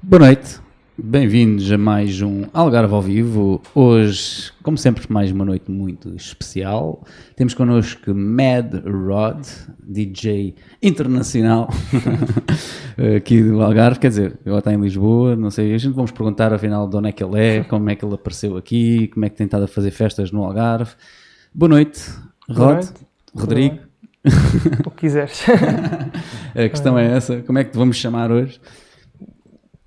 Boa noite, bem-vindos a mais um Algarve ao Vivo. Hoje, como sempre, mais uma noite muito especial. Temos connosco Mad Rod, DJ internacional aqui do Algarve. Quer dizer, ele está em Lisboa, não sei. A gente vamos perguntar afinal de onde é que ele é, como é que ele apareceu aqui, como é que tem estado a fazer festas no Algarve. Boa noite, Rod, Boa noite. Rodrigo. O que quiseres. A questão é essa: como é que te vamos chamar hoje?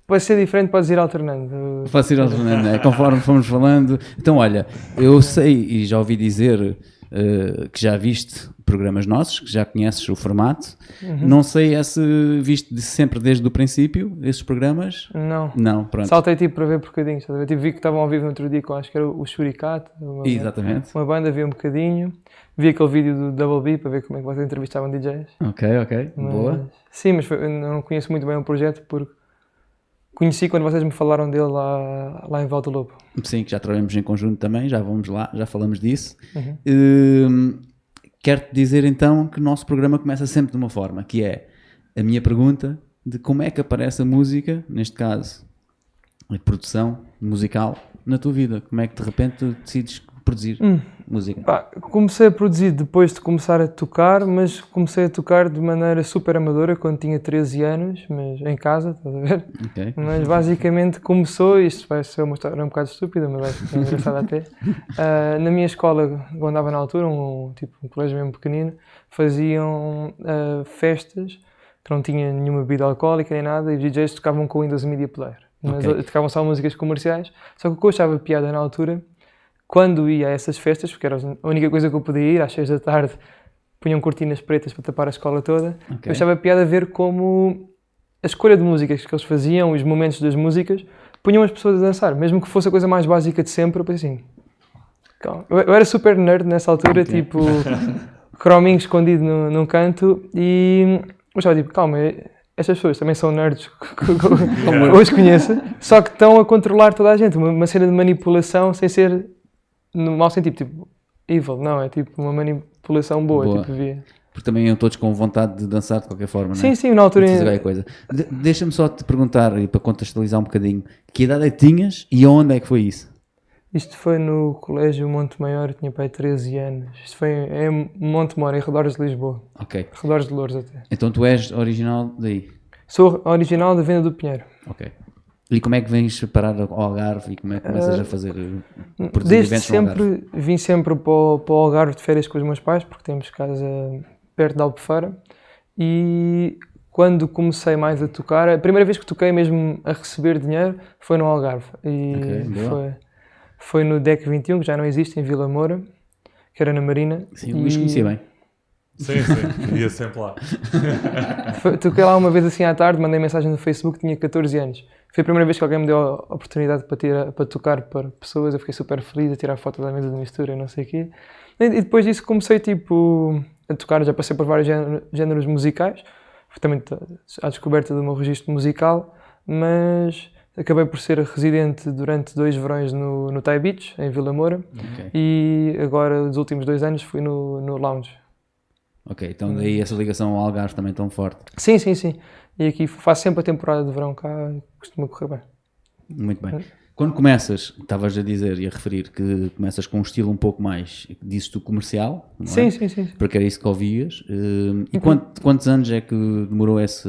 Pode ser diferente, podes ir alternando. Faço ir alternando, né? conforme fomos falando. Então, olha, eu sei e já ouvi dizer eh, que já viste programas nossos, que já conheces o formato. Uhum. Não sei é se viste sempre desde o princípio esses programas. Não. Não, pronto. Saltei tipo para ver bocadinhos. estás a ver? Tipo, vi que estavam ao vivo no outro dia com acho que era o Shurikat. Uma, Exatamente. uma banda, vi um bocadinho. Vi aquele vídeo do Double B para ver como é que vocês entrevistavam DJs. Ok, ok. Mas- Boa. Sim, mas foi- não conheço muito bem o projeto porque conheci quando vocês me falaram dele lá, lá em Volta Lobo. Sim, que já trabalhamos em conjunto também, já vamos lá, já falamos disso. Uhum. Hum, Quero-te dizer então que o nosso programa começa sempre de uma forma, que é a minha pergunta de como é que aparece a música, neste caso, a produção musical, na tua vida. Como é que de repente tu decides produzir Hum. Música? Pá, comecei a produzir depois de começar a tocar, mas comecei a tocar de maneira super amadora quando tinha 13 anos, mas em casa, estás a ver? Ok. Mas basicamente começou, isto vai ser uma história um bocado estúpida, mas vai ser engraçada até. Ah, na minha escola, quando andava na altura, um, tipo, um colégio mesmo pequenino, faziam ah, festas que não tinha nenhuma bebida alcoólica nem nada e os DJs tocavam com Windows Media Player. Mas Ok. tocavam só músicas comerciais. Só que o que eu achava piada na altura, quando ia a essas festas, porque era a única coisa que eu podia ir, às seis da tarde, punham cortinas pretas para tapar a escola toda, Ok. eu achava piada ver como a escolha de músicas que eles faziam, os momentos das músicas, punham as pessoas a dançar, mesmo que fosse a coisa mais básica de sempre, eu pensei assim. Eu, era super nerd nessa altura, Ok. tipo, crominho escondido no, num canto, e eu estava tipo, calma, estas pessoas também são nerds, como eu os conheço, só que estão a controlar toda a gente, uma cena de manipulação sem ser no mau sentido, tipo, evil, não, é tipo uma manipulação boa, Boa. tipo, via. Porque também iam todos com vontade de dançar de qualquer forma, não é? Sim, sim, na altura. Qualquer coisa. De- Deixa-me só te perguntar, e para contextualizar um bocadinho, que idade é que tinhas e onde é que foi isso? Isto foi no Colégio Monte Maior, tinha pai 13 anos. Isto foi em Monte Moro, em redores de Lisboa. Ok. Redores de Louros até. Então tu és original daí? Sou original da Venda do Pinheiro. Ok. E como é que vens parar ao Algarve e como é que começas a fazer eh, Desde sempre, vim sempre para o, para o Algarve de férias com os meus pais, porque temos casa perto de Albufeira. E quando comecei mais a tocar, a primeira vez que toquei mesmo a receber dinheiro foi no Algarve. E Ok, boa. foi, foi no DEC 21, que já não existe, em Vila Moura, que era na Marina. Sim, o Luís E- conhecia bem. Sim, sim, ia sempre lá. Toquei lá uma vez assim à tarde, mandei mensagem no Facebook, tinha 14 anos. Foi a primeira vez que alguém me deu a oportunidade para, tirar, para tocar para pessoas, eu fiquei super feliz a tirar fotos da mesa de mistura e não sei o quê. E, e depois disso comecei tipo a tocar, já passei por vários género- géneros musicais, também à descoberta do meu registro musical, mas acabei por ser residente durante dois verões no, no Thai Beach, em Vila Moura, Ok. e agora, os últimos dois anos, fui no, no Lounge. Ok, então daí essa ligação ao Algarve também tão forte. Sim, sim, sim. E aqui faço sempre a temporada de verão cá costuma correr bem. Muito bem. Quando começas, estavas a dizer e a referir que começas com um estilo um pouco mais, disse tu, comercial, não é? Sim, sim, sim. Porque era isso que ouvias. Eh, E quant- quantos anos é que demorou esse,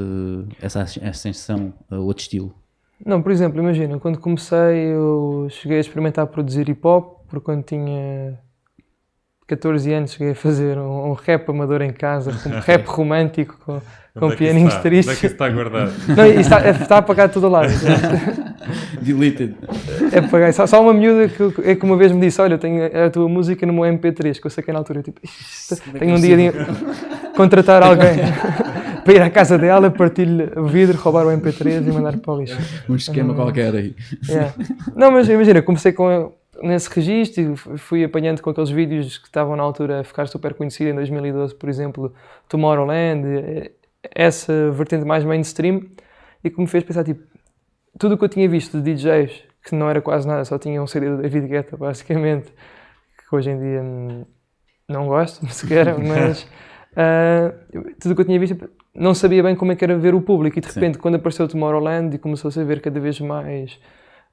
essa ascensão a outro estilo? Não, por exemplo, imagina, quando comecei eu cheguei a experimentar produzir hip hop, porque quando tinha 14 anos cheguei a fazer um, um rap amador em casa, um rap romântico com, com Onde é pianinhos está? Onde é que isso está guardado? Não, está, está apagado todo lado. Deleted. É apagado. Só, só uma miúda que, é que uma vez me disse: Olha, eu tenho a tua música no meu MP3, que eu saquei na altura. Eu, Tipo, "Isto- Como é tenho é um dia de contratar alguém para ir à casa dela, partir-lhe o vidro, roubar o MP3 e mandar para o lixo. Um esquema qualquer aí. Yeah. Não, mas imagina, comecei com, nesse registro fui apanhando com aqueles vídeos que estavam na altura a ficar super conhecidos em 2012, por exemplo, Tomorrowland, eh, essa vertente mais mainstream, e que me fez pensar, tipo, tudo o que eu tinha visto de DJs, que não era quase nada, só tinha um CD do David Guetta, basicamente, que hoje em dia hum, não gosto sequer, mas ah, tudo o que eu tinha visto, não sabia bem como é que era ver o público e de repente quando apareceu Tomorrowland e começou-se a ver cada vez mais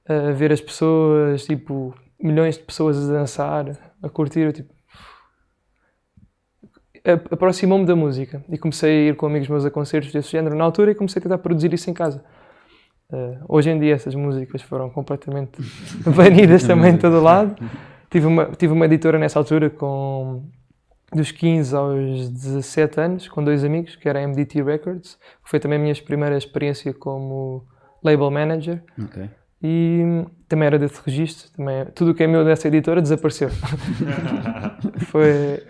a ver as pessoas, tipo, milhões de pessoas a dançar, a curtir, eu, tipo, aproximou-me da música e comecei a ir com amigos meus a concertos desse género na altura e comecei a tentar produzir isso em casa. Eh, hoje em dia essas músicas foram completamente banidas também de todo lado. Tive uma, tive uma editora nessa altura com dos 15 aos 17 anos, com dois amigos, que era a MDT Records, que foi também a minha primeira experiência como label manager Ok. e também era desse registro, também, tudo o que é meu dessa editora desapareceu. foi,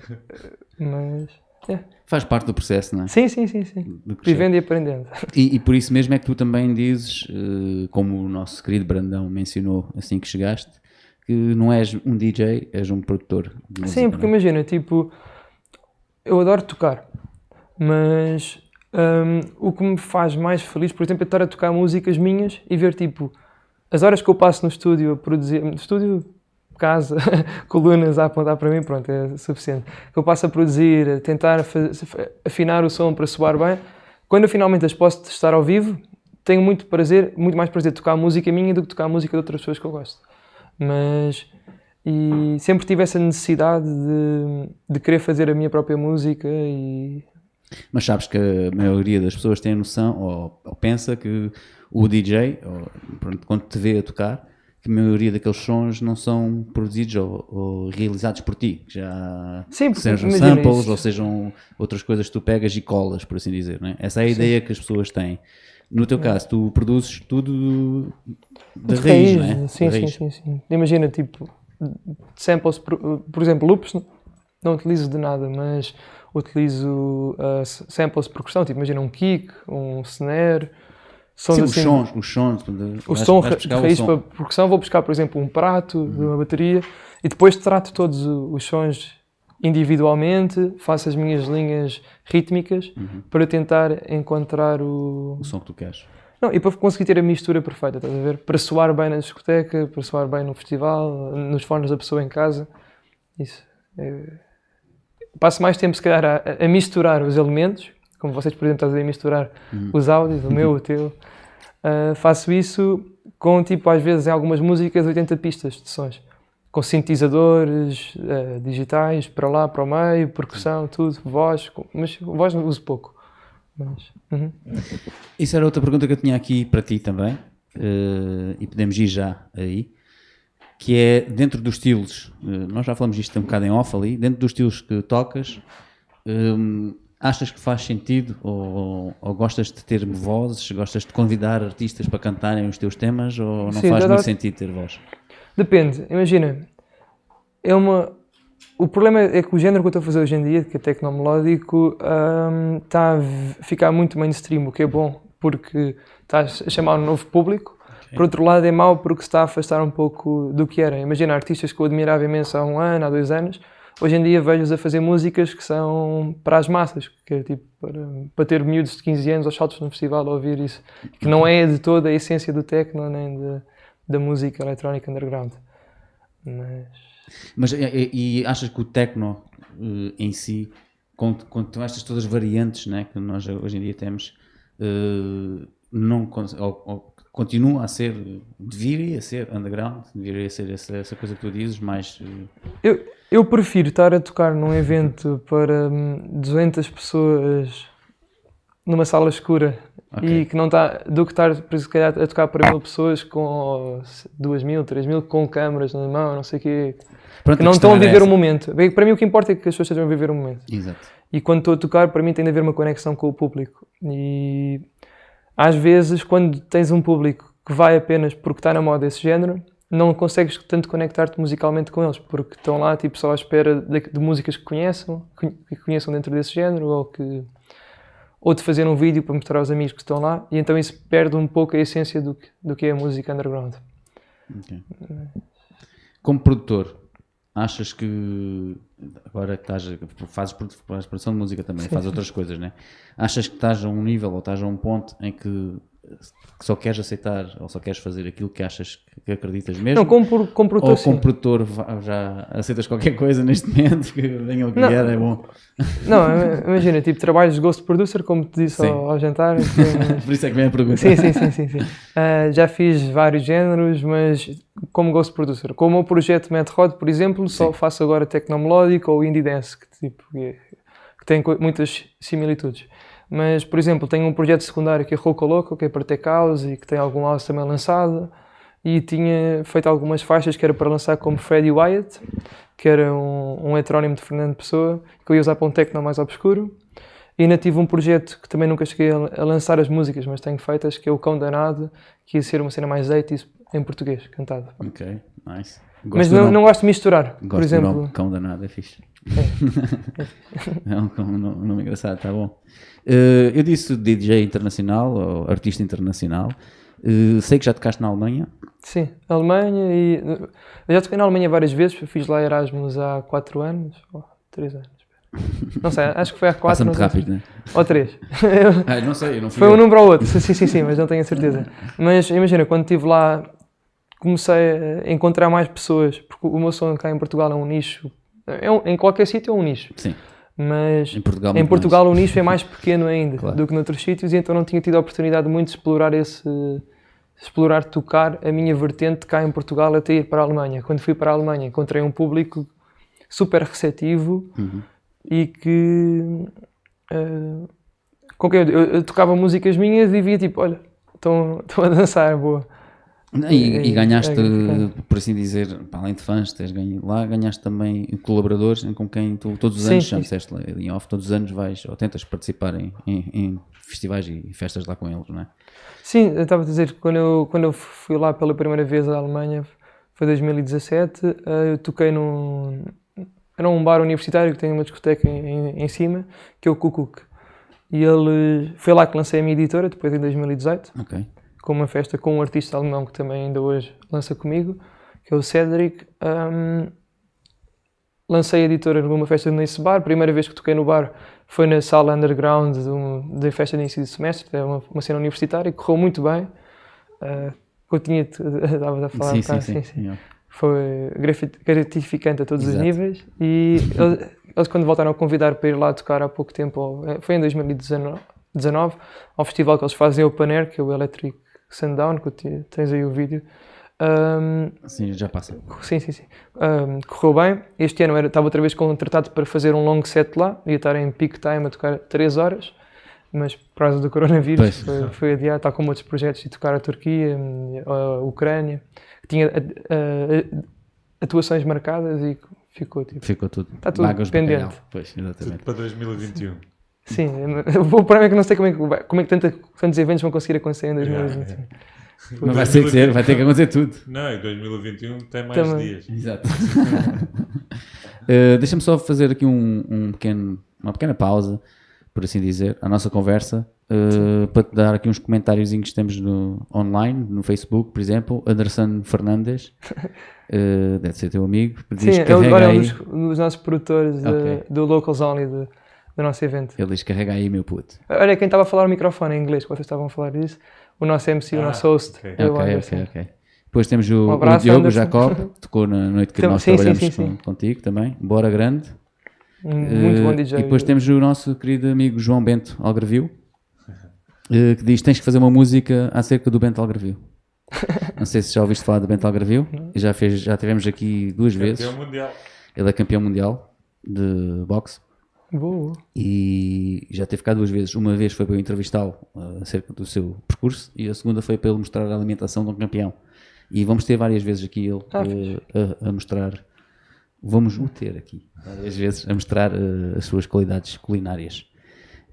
mas, é. Faz parte do processo, não é? sim, sim, sim, sim. Vivendo e aprendendo. E, e por isso mesmo é que tu também dizes, eh, como o nosso querido Brandão mencionou assim que chegaste, que não és um DJ, és um produtor. música, Sim, porque não é? imagina, tipo, eu adoro tocar, mas hum, o que me faz mais feliz, por exemplo, é estar a tocar músicas minhas e ver, tipo, as horas que eu passo no estúdio a produzir, no estúdio, casa, colunas a apontar para mim, pronto, é suficiente. Que eu passo a produzir, a tentar afinar o som para soar bem. Quando eu finalmente as posso testar ao vivo, tenho muito prazer, muito mais prazer tocar música minha do que tocar música de outras pessoas que eu gosto. Mas e sempre tive essa necessidade de, de querer fazer a minha própria música e Mas sabes que a maioria das pessoas tem a noção, ou, ou pensa que o DJ, ou, pronto, quando te vê a tocar, que a maioria daqueles sons não são produzidos ou, ou realizados por ti. que Já Sim, sejam samples ou sejam outras coisas que tu pegas e colas, por assim dizer. Não é? Essa é a ideia que as pessoas têm. No teu caso, tu produzes tudo da de raiz, não é? Sim, Da sim, raiz. sim, sim. Imagina, tipo, samples, por, por exemplo, loops, não, utilizo de nada, mas utilizo uh, samples de percussão, tipo, imagina um kick, um snare, sons Sim, os assim, sons, os sons. o vais- som vais ra- de buscar o raiz som. para percussão, vou buscar, por exemplo, um prato de uma bateria e depois trato todos os sons individualmente, faço as minhas linhas rítmicas para tentar encontrar o. O som que tu queres. Não, e para conseguir ter a mistura perfeita, estás a ver? Para soar bem na discoteca, para soar bem no festival, nos fones da pessoa em casa. Isso. é- Passo mais tempo, se calhar, a, a misturar os elementos, como vocês, por exemplo, estão a misturar os áudios, o meu, o teu. Ah, faço isso com, tipo, às vezes, em algumas músicas, 80 pistas de sons. Com sintetizadores ah, digitais, para lá, para o meio, percussão, tudo, voz. Mas voz uso pouco. Mas, uhum. Isso era outra pergunta que eu tinha aqui para ti também, eh, e podemos ir já aí, que é dentro dos estilos, eh, nós já falamos isto um bocado em off ali, dentro dos estilos que tocas, hum, achas que faz sentido ou, ou gostas de ter vozes, gostas de convidar artistas para cantarem os teus temas ou não Sim, faz muito sentido ter voz? Depende, imagina. É uma. O problema é que o género que eu estou a fazer hoje em dia, que é tecnomelódico, hum, está a ficar muito mainstream, o que é bom, porque está a chamar um novo público. Por outro lado, é mau porque se está a afastar um pouco do que era. Imagina artistas que eu admirava imenso há um ano, há dois anos, hoje em dia vejo-os a fazer músicas que são para as massas, que é tipo para, para ter miúdos de 15 anos aos saltos no festival a ouvir isso, que não é de toda a essência do techno nem de- da música eletrónica underground. Mas Mas e, e achas que o techno eh, em si, com, com, estas todas as variantes né, que nós hoje em dia temos, eh, não ou- ou continua a ser, deveria ser underground, deveria ser essa, essa coisa que tu dizes, mais eh, eu, eu prefiro estar a tocar num evento para hum, 200 pessoas numa sala escura Ok. e que não está do que estar se calhar, a tocar para mil pessoas com 2 mil, 3 mil com câmaras na mão, não sei o quê, Pronto, que não estão a viver o essa. momento. Bem, Para mim o que importa é que as pessoas estejam a viver o momento. Exato. E quando estou a tocar, para mim tem de haver uma conexão com o público. E às vezes, quando tens um público que vai apenas porque está na moda esse género, não consegues tanto conectar-te musicalmente com eles, porque estão lá tipo, só à espera de, de músicas que conheçam, que conheçam dentro desse género, ou, que, ou de fazer um vídeo para mostrar aos amigos que estão lá, e então isso perde um pouco a essência do que, do que é a música underground. Ok. Como produtor, achas que agora que estás, fazes produção de música também, fazes outras coisas, né? Achas que estás a um nível ou estás a um ponto em que que só queres aceitar ou só queres fazer aquilo que achas que acreditas mesmo? Não, como, pro- como produtor, ou sim. como produtor va- já aceitas qualquer coisa neste momento, que venha o que vier, é bom. Não, imagina, tipo, trabalhos de Ghost Producer, como te disse Sim. ao, ao jantar. mas- Por isso é que vem a pergunta. Sim, sim, sim, sim, sim. Ah, já fiz vários géneros, mas como Ghost Producer. Como o projeto Mad Rod, por exemplo, só Sim. faço agora Tecnomelódico ou Indie Dance, que, tipo, que, que tem muitas similitudes. Mas, por exemplo, tenho um projeto secundário que é Roco Loco, que é para Tech House e que tem algum house também lançado. E tinha feito algumas faixas que era para lançar como Freddy Wyatt, que era um, um heterónimo de Fernando Pessoa, que eu ia usar para um techno mais obscuro. E ainda tive um projeto que também nunca cheguei a, a lançar as músicas, mas tenho feitas, que é o Cão Danado, que ia ser uma cena mais 80 em português, cantado. Ok, nice. Mas Gosto do não, não gosto de misturar. Gosto por exemplo, nome, cão danado, é fixe. É um, cão- nome nome engraçado, está bom. Eh, eu disse DJ internacional, ou artista internacional. Eh, sei que já tocaste na Alemanha. sim, Alemanha e. Eu já toquei na Alemanha várias vezes, fiz lá Erasmus há 4 anos, ou 3 anos. espera. Não sei, acho que foi há 4 Passa muito rápido, né? Ou 3. Ah, não sei, eu não fui Foi eu. um número ou outro, sim, sim, sim, mas não tenho a certeza. Mas imagina, quando estive lá, comecei a encontrar mais pessoas, porque o meu som cá em Portugal é um nicho, é um- em qualquer sítio é um nicho, Sim, mas em Portugal. em Portugal o nicho é mais pequeno ainda Claro. do que noutros sítios, e então não tinha tido a oportunidade muito de explorar esse. explorar, tocar a minha vertente cá em Portugal até ir para a Alemanha. Quando fui para a Alemanha encontrei um público super receptivo Uhum. e que eh, com quem eu, eu- eu tocava músicas minhas e via tipo, olha, estão a dançar, boa. E, e É- ganhaste, é por assim dizer, para além de fãs, tens ganho, lá ganhaste também colaboradores com quem tu todos os Sim, anos, já sim. me disseste lá em off, todos os anos vais ou tentas participar em, em- em festivais e festas lá com eles, não é? Sim, eu estava a dizer que quando eu, quando eu fui lá pela primeira vez à Alemanha, foi 2017, eh, eu toquei num. Era um bar universitário que tem uma discoteca em, em- em cima, que é o Kukuk. E ele foi lá que lancei a minha editora, depois em 2018, Ok. Com uma festa com um artista alemão que também ainda hoje lança comigo, que é o Cedric. Ahm, lancei a editora numa festa nesse bar. A primeira vez que toquei no bar foi na sala underground de um- da festa de início de semestre, é uma, uma cena universitária, correu muito bem. Ah, eu tinha, estava a falar, Sim, um sim, bocado, sim. sim. Foi gratificante a todos Exato. os níveis. E eles, eles, quando voltaram a convidar para ir lá tocar há pouco tempo, eh, foi em 2019, 19, ao festival que eles fazem Open Air, que é o Electric Sundown, que te- tens aí o vídeo. Ahm, Sim, já passa. sim, sim, sim. Ahm, correu bem. Este ano era, estava outra vez contratado para fazer um long set lá, ia estar em peak time a tocar 3 horas, mas por causa do coronavírus foi, foi adiado, está com outros projetos de tocar a Turquia, hum, a Ucrânia, que tinha ah, ah, atuações marcadas e ficou tipo. Ficou tudo. Está tudo pendente. bacalhau. Pois, exatamente. Tudo para 2021. Sim, o problema é que não sei como é que, como é que tanta, tantos eventos vão conseguir acontecer em 2020. Yeah, Mas vai ter que ser, vai ter que acontecer tudo. Não, em 2021 tem mais Também. dias. Exato. Uh, Deixa-me só fazer aqui um, um pequeno, uma pequena pausa, por assim dizer, à nossa conversa, uh, para te dar aqui uns comentários que temos no, online, no Facebook, por exemplo. Anderson Fernandes, uh, deve ser teu amigo, diz Sim, ele olha, é um dos, dos nossos produtores de- Ok. do Locals Only do, do nosso evento. Ele diz carrega aí, meu puto. Olha, quem estava a falar o microfone em inglês, que vocês estavam a falar disso, o nosso MC, o Ah, nosso host. ok. o ok, Anderson. ok. Depois temos o, Um o abraço, Diogo Anderson. Jacob, que tocou na noite que Então, nós sim, trabalhamos sim, com- sim. contigo também. Bora grande. Muito Eh, bom DJ. E depois temos o nosso querido amigo João Bento Algarvio, eh, que diz: tens que fazer uma música acerca do Bento Algarvio. Não sei se já ouviste falar do Bento Algarvio. Já, fez, já tivemos aqui duas vezes. Campeão mundial. Ele é campeão mundial de boxe Boa. e já teve cá duas vezes. Uma vez foi para eu entrevistá-lo eh, acerca do seu percurso e a segunda foi para ele mostrar a alimentação de um campeão. E vamos ter várias vezes aqui ele Ah, eh, a, a mostrar. Vamos o ter aqui várias vezes a mostrar eh, as suas qualidades culinárias.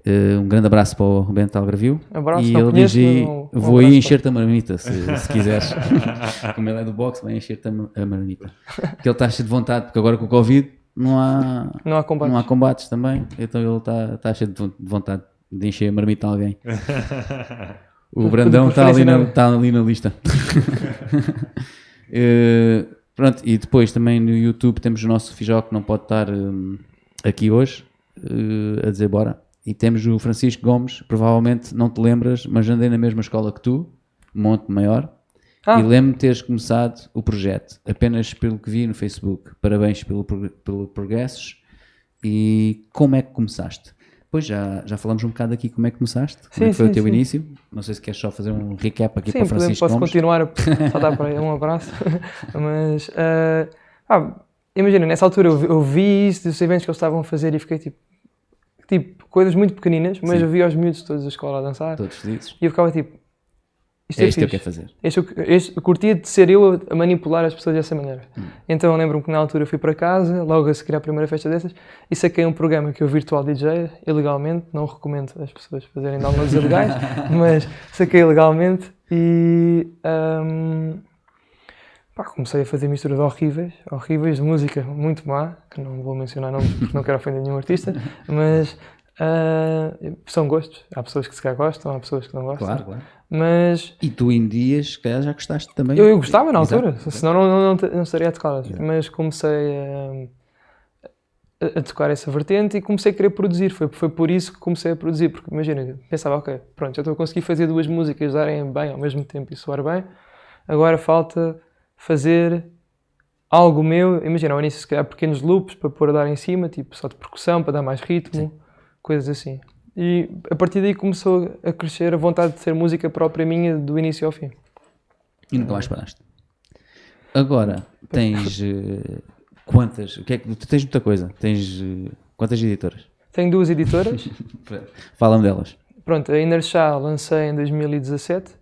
Eh, um grande abraço para o Bento Algarvio. Abraço, e ele conheço, diz: mas um- Vou aí encher-te a marmita, se, se quiseres. Como ele é do boxe, vai encher-te a ma- a marmita. Que ele está cheio de vontade, porque agora com o Covid não há, Não há combate. não há combates também, então ele está está cheio de von- de vontade de encher a marmita a alguém. O Brandão está ali, na- está ali na lista. Eh, pronto, e depois também no YouTube temos o nosso Fijó que não pode estar hum, aqui hoje eh, a dizer bora. E temos o Francisco Gomes, provavelmente não te lembras, mas andei na mesma escola que tu, Monte Maior, Ah. e lembro-me de teres começado o projeto, apenas pelo que vi no Facebook. Parabéns pelo, pelo progressos. E como é que começaste? Pois já, já falamos um bocado aqui como é que começaste, como é Sim, que foi sim, o teu sim. início. Não sei se queres só fazer um recap aqui Sim, para Francisco posso Gomes. continuar a só dar para aí um abraço. Mas, ah, ah, imagina, nessa altura eu, vi- eu vi isso dos eventos que eles estavam a fazer e fiquei tipo, tipo coisas muito pequeninas, mas Sim. eu vi os miúdos todos da escola a dançar Todos felizes. e eu ficava tipo, isto É é, isto que eu quero fazer. Este, eu- este, eu curtia de ser eu a- manipular as pessoas dessa maneira. Hum. Então eu lembro-me que na altura fui para casa, logo a seguir à primeira festa dessas, e saquei um programa que é o Virtual DJ, ilegalmente, não recomendo as pessoas fazerem downloads ilegais, mas saquei ilegalmente e ahm, pá, comecei a fazer misturas horríveis, horríveis de música muito má, que não vou mencionar nomes porque não quero ofender nenhum artista, mas ah, são gostos. Há pessoas que se calhar gostam, há pessoas que não gostam. Claro, claro. Mas E tu em dias, se calhar já gostaste também. eu, eu gostava na Exato. altura, senão não, não, não, não estaria a tocar. Exato. Mas comecei a, a- a tocar essa vertente e comecei a querer produzir. Foi, foi por isso que comecei a produzir, porque imagina, pensava, ok, pronto, já estou a conseguir fazer duas músicas darem bem ao mesmo tempo e soar bem, agora falta fazer algo meu. Imagina, ao início, se calhar, pequenos loops para pôr a dar em cima, tipo só de percussão, para dar mais ritmo, coisas assim. E a partir daí começou a crescer a vontade de ser música própria minha do início ao fim. E nunca mais paraste. Agora, tens eh, quantas? O que é que, tu tens muita coisa. Tens eh, quantas editoras? Tenho duas editoras. Fala-me delas. Pronto, a Inner Chá lancei em 2017.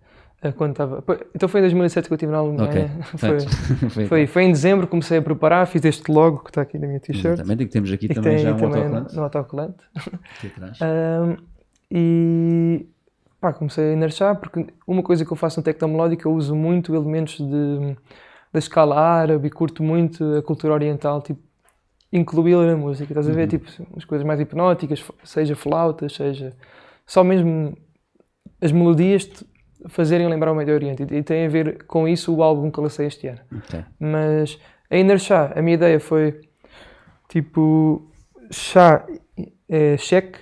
Eh, Quando estava... Então foi em 2017 que eu estive na Alemanha. Ok. É, Foi, Foi, foi, em dezembro, comecei a preparar, fiz este logo que está aqui na minha t-shirt. E que temos aqui E que também tem já um também autocolante no autocolante. aqui atrás. Ahm, e pá, comecei a enarchar porque uma coisa que eu faço no tecnomelódico eu uso muito elementos de, da escala árabe e curto muito a cultura oriental, tipo, incluí-la na música, estás a ver? Tipo, as coisas mais hipnóticas, seja flautas, seja só mesmo as melodias fazerem lembrar o Médio Oriente e, tem a ver com isso o álbum que eu lancei este ano. Ok. Mas a Inner Chá, a minha ideia foi tipo chá é cheque,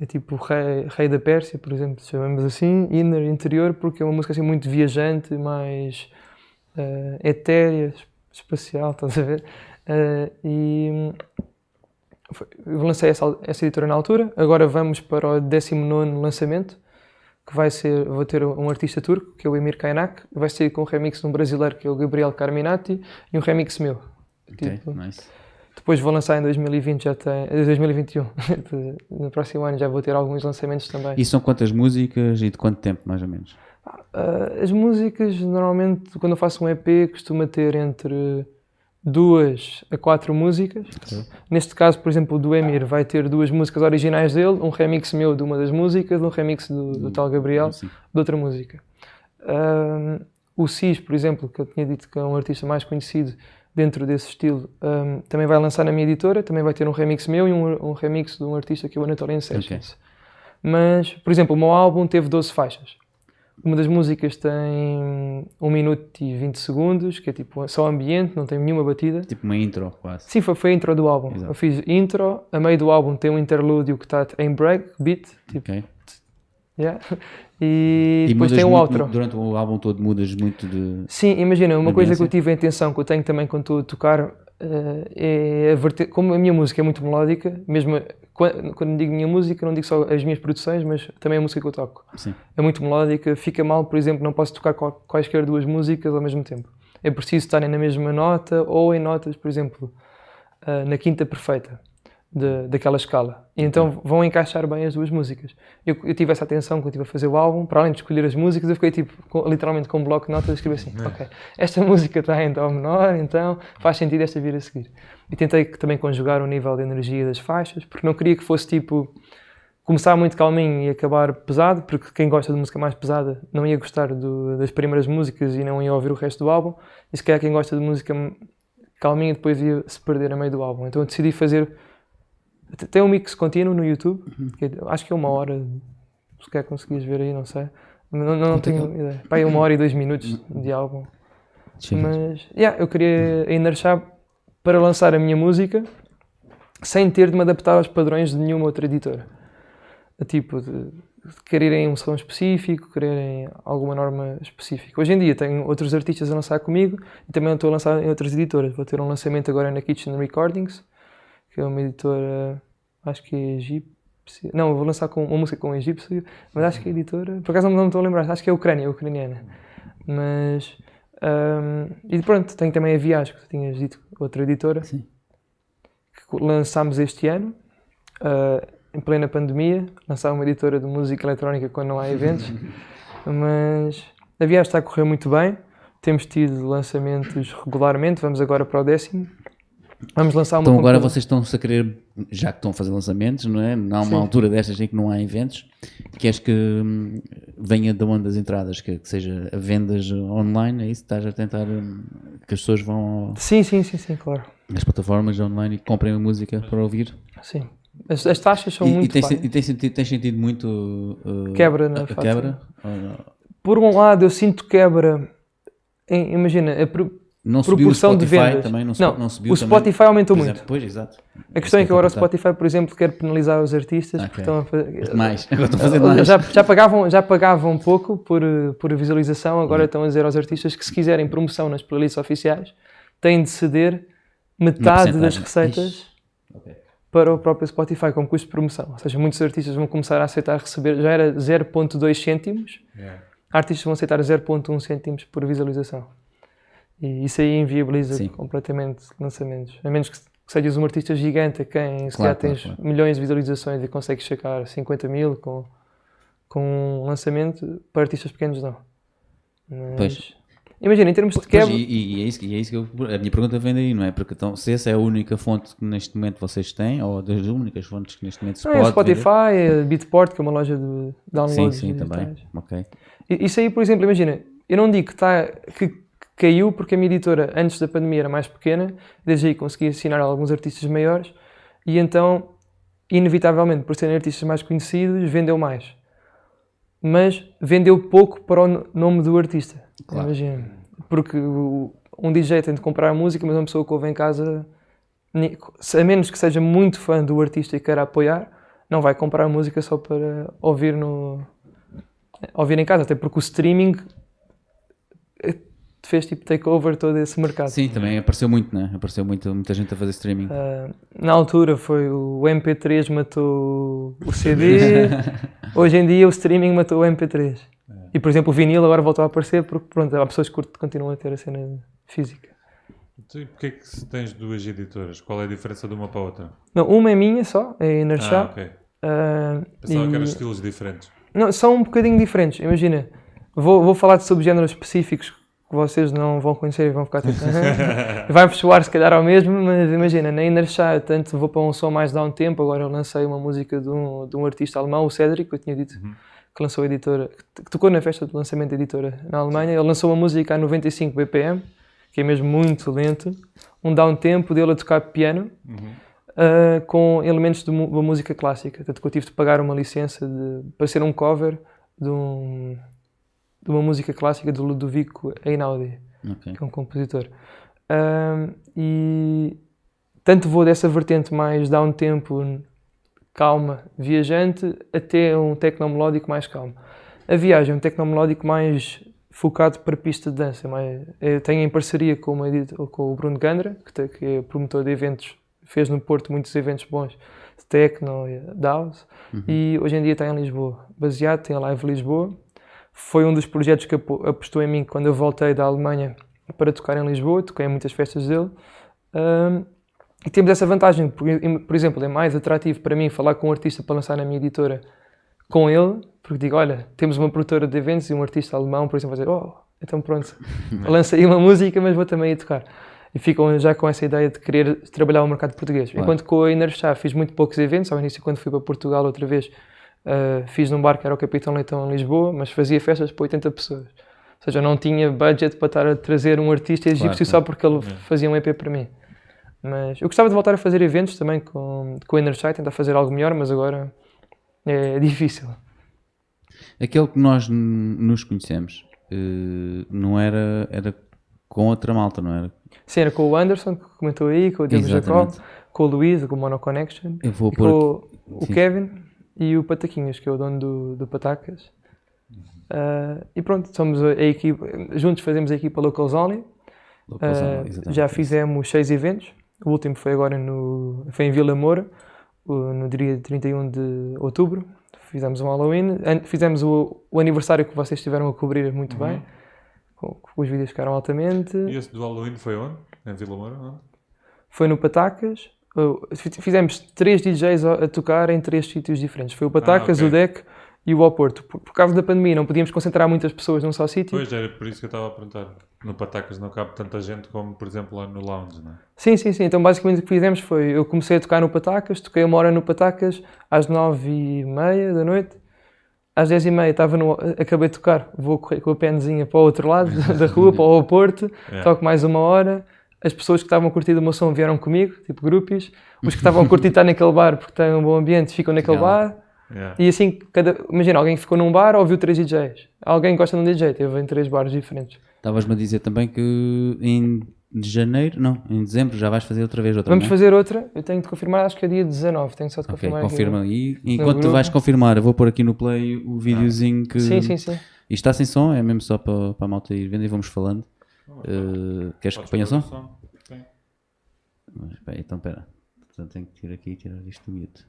é tipo rei, rei da Pérsia, por exemplo, chamamos assim, Inner interior, porque é uma música assim muito viajante, mais eh, etérea, es- espacial, estás a ver? Eh, e foi- eu lancei essa, essa editora na altura, agora vamos para o 19 lançamento, que vai ser, vou ter um artista turco, que é o Emir Kaynak, vai ser com um remix de um brasileiro, que é o Gabriel Carminati, e um remix meu. Ok, Tipo, nice. depois vou lançar em 2020, já tem, eh, 2021. no próximo ano já vou ter alguns lançamentos também. E são quantas músicas e de quanto tempo, mais ou menos? Ah, as músicas, normalmente, quando eu faço um EP, costuma ter entre duas a quatro músicas. Neste caso, por exemplo, o do Emir vai ter duas músicas originais dele, um remix meu de uma das músicas, um remix do, do tal Gabriel Sim. de outra música. Ahm, o Cis, por exemplo, que eu tinha dito que é um artista mais conhecido dentro desse estilo, ahm, também vai lançar na minha editora, também vai ter um remix meu e um, um remix de um artista que é o Anatolian Sessions. Mas, por exemplo, o meu álbum teve 12 faixas. Uma das músicas tem 1 minuto e 20 segundos, que é tipo só ambiente, não tem nenhuma batida. Tipo uma intro, quase. Sim, foi, foi a intro do álbum. Exato. Eu fiz intro, a meio do álbum tem um interlúdio que está em break, beat, tipo, Ok. yeah. e, depois mudas tem um outro. Durante o álbum todo mudas muito de. Sim, imagina, uma coisa que eu tive a intenção, que eu tenho também quando estou a tocar, é a como a minha música é muito melódica, mesmo quando, quando digo minha música, não digo só as minhas produções, mas também a música que eu toco. Sim. É muito melódica, fica mal, por exemplo, não posso tocar quaisquer duas músicas ao mesmo tempo. É preciso estarem na mesma nota ou em notas, por exemplo, ah, na quinta perfeita de- daquela escala. E então vão encaixar bem as duas músicas. Eu, eu tive essa atenção quando estive a fazer o álbum, para além de escolher as músicas, eu fiquei tipo, com- literalmente com um bloco de notas a escrever assim: ok, esta música está em dó menor, então faz sentido esta vir a seguir. E tentei também conjugar o nível de energia das faixas, porque não queria que fosse tipo começar muito calminho e acabar pesado, porque quem gosta de música mais pesada não ia gostar do- das primeiras músicas e não ia ouvir o resto do álbum, e se calhar quem gosta de música calminha depois ia se perder a meio do álbum. Então eu decidi fazer. Tem um mix contínuo no YouTube, que é- acho que é uma hora, se calhar conseguias ver aí, não sei. Não, não, não que tenho ideia. Pá, é uma hora e dois minutos de álbum. Chega. Mas, yeah, eu queria ainda achar para lançar a minha música sem ter de me adaptar aos padrões de nenhuma outra editora. tipo de, de quererem um som específico, quererem alguma norma específica. Hoje em dia tenho outros artistas a lançar comigo e também estou a lançar em outras editoras. Vou ter um lançamento agora na Kitchen Recordings, que é uma editora, acho que é egípcia. Não, vou lançar com uma música com egípcio, mas acho que é editora. Por acaso não me estou a lembrar, acho que é Ucrânia, é ucraniana. Mas. hum, e pronto, tenho também a Viagem, que tu tinhas dito, outra editora, Sim. que lançámos este ano, ah, em plena pandemia. Lançar uma editora de música eletrónica quando não há eventos. mas a viagem está a correr muito bem. Temos tido lançamentos regularmente. Vamos agora para o décimo. Vamos lançar uma Então agora vocês estão-se a querer, já que estão a fazer lançamentos, não é? Não há Sim. uma altura destas em que não há eventos, queres que hum, venha de onde as entradas, que, que seja a vendas online, é isso? Estás a tentar hum, que as pessoas vão ao- Sim, sim, sim, sim, claro. às plataformas online e comprem a música para ouvir? Sim. As, as taxas são E, e muito baixas. e tens sentido, tens sentido muito uh, Quebra na a, a fatura. quebra? Ou não? Por um lado, eu sinto quebra. em- imagina, a pro- Não subiu o proporção de Spotify vendas. também? Não, não, não subiu o também? Spotify aumentou Por muito. Pois, exato. A questão é que agora o. Spotify, por exemplo, quer penalizar os artistas Ok. porque estão a fazer. Mais, agora estou a fazer mais. Já, já, pagavam, já pagavam um pouco por, por visualização, agora estão a dizer aos artistas que se quiserem promoção nas playlists oficiais, têm de ceder metade das receitas Ixi. Ok. para o próprio Spotify como custo de promoção. Ou seja, muitos artistas vão começar a aceitar receber, já era 0.2 cêntimos, Yeah. artistas vão aceitar 0.1 cêntimos por visualização. E isso aí inviabiliza Sim. completamente lançamentos. A menos que que sejas um artista gigante a quem se Claro, calhar claro, tens claro. milhões de visualizações e consegues chegar a 50 mil com, com um lançamento, para artistas pequenos não. Mas, Pois. Imagina, em termos de quebra, e, e é isso, e é isso que eu, a minha pergunta vem daí, não é? Porque então, se essa é a única fonte que neste momento vocês têm, ou das únicas fontes que neste momento se não é pode Spotify, é Beatport, que é uma loja de downloads Sim, sim, digitais. também. Ok. Isso aí, por exemplo, imagina, eu não digo que, tá, que caiu porque a minha editora antes da pandemia era mais pequena, desde aí consegui assinar alguns artistas maiores e então, inevitavelmente, por serem artistas mais conhecidos, vendeu mais. Mas vendeu pouco para o no- nome do artista. Claro. Imagina. Porque um DJ tem de comprar a música, mas uma pessoa que ouve em casa, a menos que seja muito fã do artista e queira apoiar, não vai comprar a música só para ouvir no, ouvir em casa, até porque o streaming eh, fez tipo takeover todo esse mercado. Sim, também apareceu muito, né? Apareceu muito, muita gente a fazer streaming. Ah, na altura foi o MP3 matou o CD, hoje em dia o streaming matou o MP3. E por exemplo o vinil agora voltou a aparecer porque pronto, há pessoas que continuam a ter a cena física. E porquê é que tens duas editoras? Qual é a diferença de uma para a outra? Não, uma é minha só, é a Inner Ah, ok. ah, Pensava e- que eram estilos diferentes. Não, são um bocadinho diferentes. Imagina, vou, vou falar de subgéneros específicos que vocês não vão conhecer e vão ficar tipo. Vai-vos soar se calhar ao mesmo, mas imagina, na Inner tanto vou para um som mais dá um tempo. Agora eu lancei uma música de um, de um artista alemão, o Cedric, que eu tinha dito, que lançou a editora, que tocou na festa de lançamento da editora na Alemanha. Ele lançou uma música a 95 BPM, que é mesmo muito lento. Um um tempo dele a tocar piano. Uh, com elementos de, de música clássica. Tanto que eu tive de pagar uma licença de- para ser um cover de, um- de uma música clássica do Ludovico Einaudi, Ok. que é um compositor. Um, e tanto vou dessa vertente mais dá um tempo calma, viajante, até um tecnomelódico mais calmo. A viagem é um tecnomelódico mais focado para pista de dança. Mais, eu tenho em parceria com, uma com o Bruno Gandra, que, te- que é promotor de eventos, fez no Porto muitos eventos bons de techno e de house, e hoje em dia está em Lisboa. Baseado, tem a Live Lisboa. Foi um dos projetos que apo- apostou em mim quando eu voltei da Alemanha para tocar em Lisboa, toquei em muitas festas dele. Um, e temos essa vantagem, por, exemplo, é mais atrativo para mim falar com um artista para lançar na minha editora com ele, porque digo, olha, temos uma produtora de eventos e um artista alemão, por exemplo, vai dizer, oh, então pronto, lança aí uma música, mas vou também ir tocar. E ficam já com essa ideia de querer trabalhar o mercado português. Claro. Enquanto com a Inner Chá fiz muito poucos eventos, ao início quando fui para Portugal outra vez, ah, fiz num bar que era o Capitão Leitão em Lisboa, mas fazia festas para 80 pessoas. Ou seja, eu não tinha budget para estar a trazer um artista egípcio Claro, só porque ele fazia um EP para mim. Mas eu gostava de voltar a fazer eventos também com, com o Inner tentar fazer algo melhor, mas agora é difícil. Aquele que nós nos conhecemos eh, não era, era com outra malta, não era? Sim, era com o Anderson, que comentou aí, com o Diego Jacob, com o Luís, com o Mono Connection, e com o sim. Kevin e o Pataquinhas, que é o dono do, do Patacas. Uh, e pronto, somos a, a equipa, juntos fazemos a equipa Locals Only. Locals Only, Uh, exatamente. já fizemos seis eventos. O último foi agora no, foi em Vila Moura, no dia 31 de outubro. Fizemos um Halloween. Fizemos o, o aniversário que vocês estiveram a cobrir muito Uhum. bem. Com, com os vídeos ficaram altamente. E esse do Halloween foi onde? Em Vila Moura? Onde? Foi no Patacas. Fi- Fizemos três DJs a, a tocar em três sítios diferentes. Foi o Patacas, Ah, ok. o DEC e o Oporto. Por, por causa da pandemia não podíamos concentrar muitas pessoas num só sítio. Pois, era por isso que eu estava a perguntar. No Patacas não cabe tanta gente como, por exemplo, lá no Lounge, não é? Sim, sim, sim. Então basicamente o que fizemos foi, eu comecei a tocar no Patacas, toquei uma hora no Patacas às nove e meia da noite. Às dez e meia estava no, acabei de tocar, vou correr com a penzinha para o outro lado da rua, para o Porto, É. toco mais uma hora. As pessoas que estavam a curtir o meu som vieram comigo, tipo grupos. Os que estavam a curtir estar naquele bar porque tem um bom ambiente ficam naquele lá. bar. Yeah. E assim, cada, imagina, alguém ficou num bar ouviu três DJs. Alguém gosta de um DJ, teve em três bares diferentes. Estavas-me a dizer também que em janeiro, não, em dezembro já vais fazer outra vez outra, Vamos não é? fazer outra, eu tenho de confirmar, acho que é dia 19, tenho só de confirmar. aqui. confirma aí. Enquanto tu vais confirmar, eu vou pôr aqui no play o videozinho que... Sim, sim, sim. Isto está sem som, é mesmo só para, para a malta ir vendo e vamos falando. Eh, queres que ponha som? o Sim. Mas, espera, então espera. Então tenho que tirar aqui e tirar isto do mute.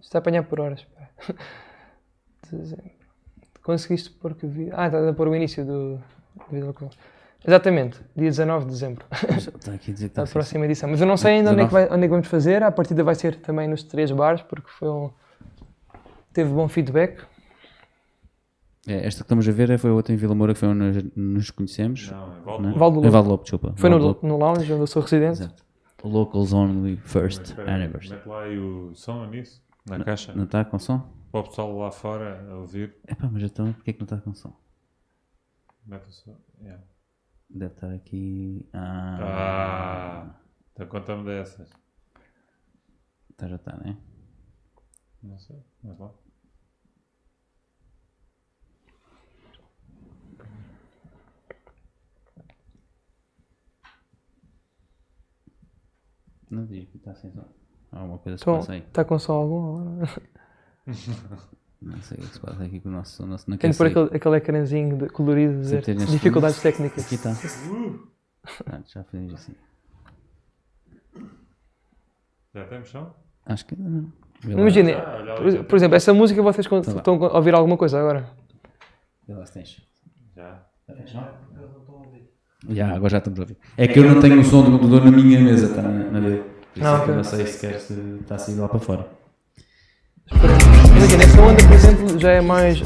Está a apanhar por horas. Conseguiste pôr que vi. Ah, está a pôr o início do. Exatamente, dia 19 de dezembro. Está aqui a dizer que a está sem som. próxima edição. Mas eu não sei ainda onde é, que vai- onde é que vamos fazer. A partida vai ser também nos três bares, porque foi um. Teve bom feedback. É, esta que estamos a ver é- foi a outra em Vila Moura que foi onde nos conhecemos. Não, é não? Valdo. Lobo. É Valdo Lobo, desculpa. Foi no, Valdo Lobo. no lounge onde eu sou residente. Exato. Locals Only First Anniversary. Mete lá aí o som nisso, na caixa. Não está com som? Para o pessoal lá fora a ouvir. Epá, mas então porquê é que não está com som? Mete o som. Yeah. Deve estar aqui. Ah, Ah, então conta-me dessas. Tá, já está, né? Não sei, mas lá. Não diz que está sem som. Há alguma coisa que se Então, passa aí. está com som algum agora? Não sei o que se passa aqui com o nosso som. Não, não Tem quer de pôr sair. aquele, aquele ecrãzinho de- colorido, dizer ter neste dificuldades técnicas. Aqui está. Pronto, já fizemos assim. Já temos som? Acho que ainda não. Vê lá, Imagina, Ah, olha ali, por, já por exemplo, essa música vocês con- Tá bem. estão a ouvir alguma coisa agora? vê lá se tens. Já. Já tens som? Já, agora já estamos a ouvir. É que eu não tenho o som do computador na minha mesa, está na, na dele. Por isso Ah, é que eu não sei sequer se está a sair lá para fora. Imagina, essa onda, por exemplo, já é mais.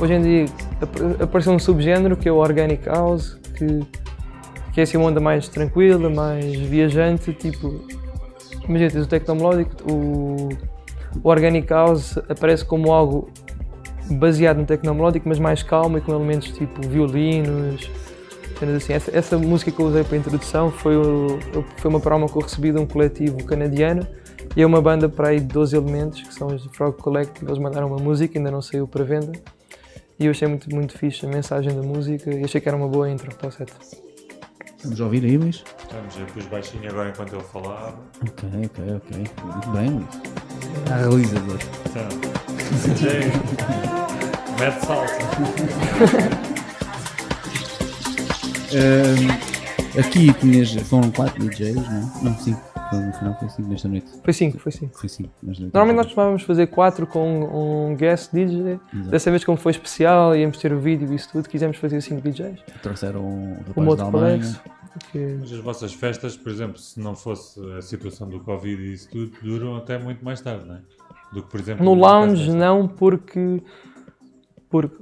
Hoje em dia ap- apareceu um subgénero que é o Organic House, que, que é assim uma onda mais tranquila, mais viajante, tipo. Imagina, tens o tecnomelódico, o, o Organic House aparece como algo baseado no tecnomelódico, mas mais calmo e com elementos tipo violinos, cenas assim. Essa, essa música que eu usei para a introdução foi, o- eu- foi uma promo que eu recebi de um coletivo canadiano e é uma banda para aí de 12 elementos, que são os Frog Collective. Eles mandaram uma música, ainda não saiu para venda. E eu achei muito, muito fixe a mensagem da música e achei que era uma boa intro para o set. Estamos a ouvir aí, Luís? Estamos, eu pus baixinho agora enquanto ele falava. Ok, ok, ok. Muito bem, Luís. Está realizador. Então, mete salsa. Ahm, aqui tinhas, foram 4 DJs, não é? Não, 5. No final foi 5 nesta noite. Foi 5, foi 5. Foi 5. Normalmente nós costumávamos fazer 4 com um guest DJ. Dessa vez, como foi especial, íamos ter o vídeo e isso tudo, quisemos fazer 5 DJs. Trouxeram o O rapaz da modo Alemanha. Flex. Que... Mas as vossas festas, por exemplo, se não fosse a situação do Covid e isso tudo, duram até muito mais tarde, não é? Do que, por exemplo, No lounge não, porque, porque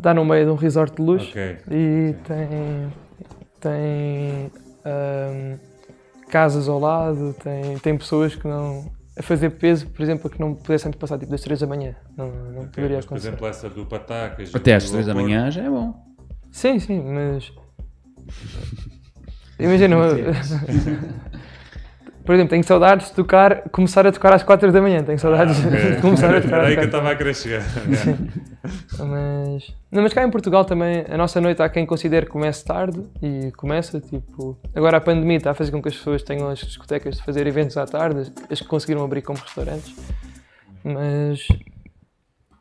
está no meio de um resort de luxo Ok. e tem, tem ahm, casas ao lado, tem, tem pessoas que não. a fazer peso, por exemplo, que não pudessem passar tipo das 3 da manhã. Não, não ok. poderia Mas, por acontecer. exemplo, essa do Patacas. Até às do 3 da manhã já é bom. Sim, sim, mas. Imagina. Por exemplo, tenho saudades de tocar, começar a tocar às 4 da manhã. Tenho saudades Ok. de começar a tocar aí que eu 4 estava a querer chegar. Mas, não, mas cá em Portugal também, a nossa noite há quem considere que comece tarde e começa, tipo... Agora a pandemia está a fazer com que as pessoas tenham as discotecas de fazer eventos à tarde, as que conseguiram abrir como restaurantes. Mas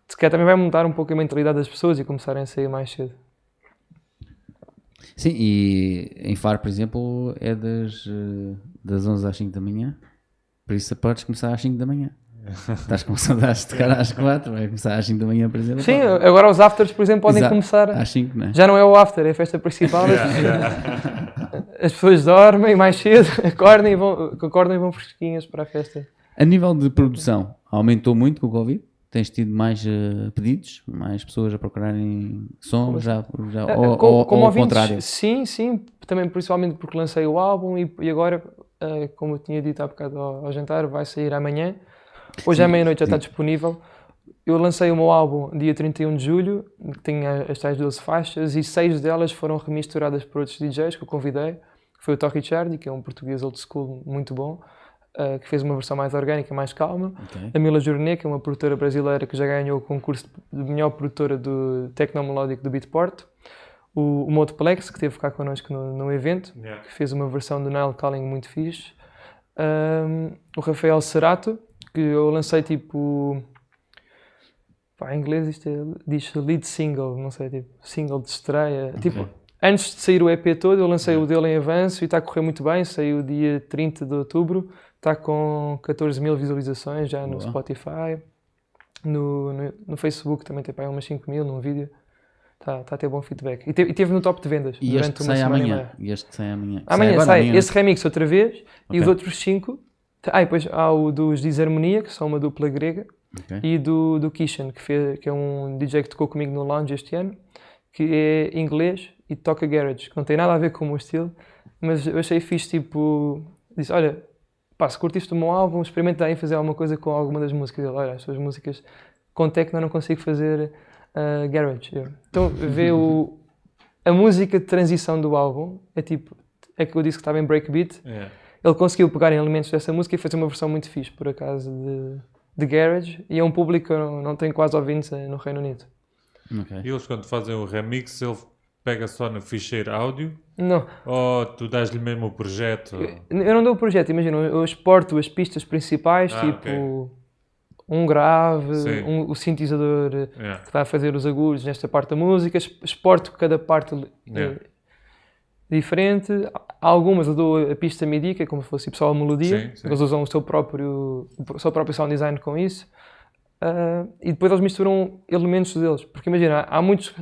se calhar também vai mudar um pouco a mentalidade das pessoas e começarem a sair mais cedo. Sim, e em Faro, por exemplo, é das, eh, das 11 às 5 da manhã. Por isso podes começar às 5 da manhã. Estás com saudades de tocar às 4, vai começar às 5 da manhã, por exemplo. Sim, pode. agora os afters, por exemplo, podem Exato. começar... Às 5, não é? Já não é o after, é a festa principal. Yeah, yeah. As pessoas dormem mais cedo, acordam e vão, acordam e vão fresquinhas para a festa. A nível de produção, aumentou muito com o Covid? Tens tido mais eh, pedidos? Mais pessoas a procurarem som? Já, já, Ah, ou, co- ou- como ao contrário? Sim, sim, também principalmente porque lancei o álbum e, e agora, ah, como eu tinha dito há bocado ao, ao jantar, vai sair amanhã. Hoje à meia-noite já está disponível. Eu lancei o meu álbum dia 31 de julho, que tinha as tais 12 faixas e seis delas foram remisturadas por outros DJs que eu convidei. Foi o Toki Chardi, que é um português old school muito bom, ah, que fez uma versão mais orgânica, mais calma. Ok. A Mila Journet, que é uma produtora brasileira que já ganhou o concurso de melhor produtora do Tecnomelódico do Beatport. O, o Modplex, que esteve cá connosco no, no evento, Yeah. que fez uma versão do Nile Calling muito fixe. Ahm, o Rafael Cerato, que eu lancei tipo. Pá, em inglês isto é, diz lead single, não sei, tipo, single de estreia. Tipo, antes de sair o EP todo, eu lancei o dele em avanço e está a correr muito bem. Saiu dia 30 de outubro, está com 14 mil visualizações já no. Spotify. No, no, no Facebook também tem pá, umas 5 mil num vídeo. Está tá a ter bom feedback. E, te, e teve no top de vendas E durante este uma sai semana e amanhã. E este sai amanhã. Amanhã agora, sai amanhã. esse remix outra vez e Ok. os outros cinco. Ah, e depois há o dos Disharmonia, que são uma dupla grega, Ok. e do, do Kishan, que, fez, que é um DJ que tocou comigo no Lounge este ano, que é inglês e toca garage, que não tem nada a ver com o meu estilo, mas eu achei fixe, tipo, disse, olha, pá, se curtiste o meu álbum, experimenta aí fazer alguma coisa com alguma das músicas. Ele, olha, as suas músicas com techno não consigo fazer ah, garage. Eu, Então, vê o, a música de transição do álbum, é tipo, é que eu disse que estava em breakbeat, Yeah. ele conseguiu pegar em elementos dessa música e fazer uma versão muito fixe, por acaso, de, de garage, e é um público que não, não tenho quase ouvintes eh, no Reino Unido. Ok. E eles quando fazem o remix, ele pega só no ficheiro áudio Não, ou tu dás-lhe mesmo o projeto? eu não dou o projeto, imagina, eu exporto as pistas principais, Ah, tipo um grave, um- o sintetizador eh, Yeah. que está a fazer os agudos nesta parte da música, exporto cada parte Yeah. diferente. Algumas eu dou a pista MIDI, que é como se fosse tipo, só a melodia, Sim, sim. eles usam o seu próprio, o seu próprio sound design com isso. Ah, e depois eles misturam elementos deles, porque imagina, há muitos.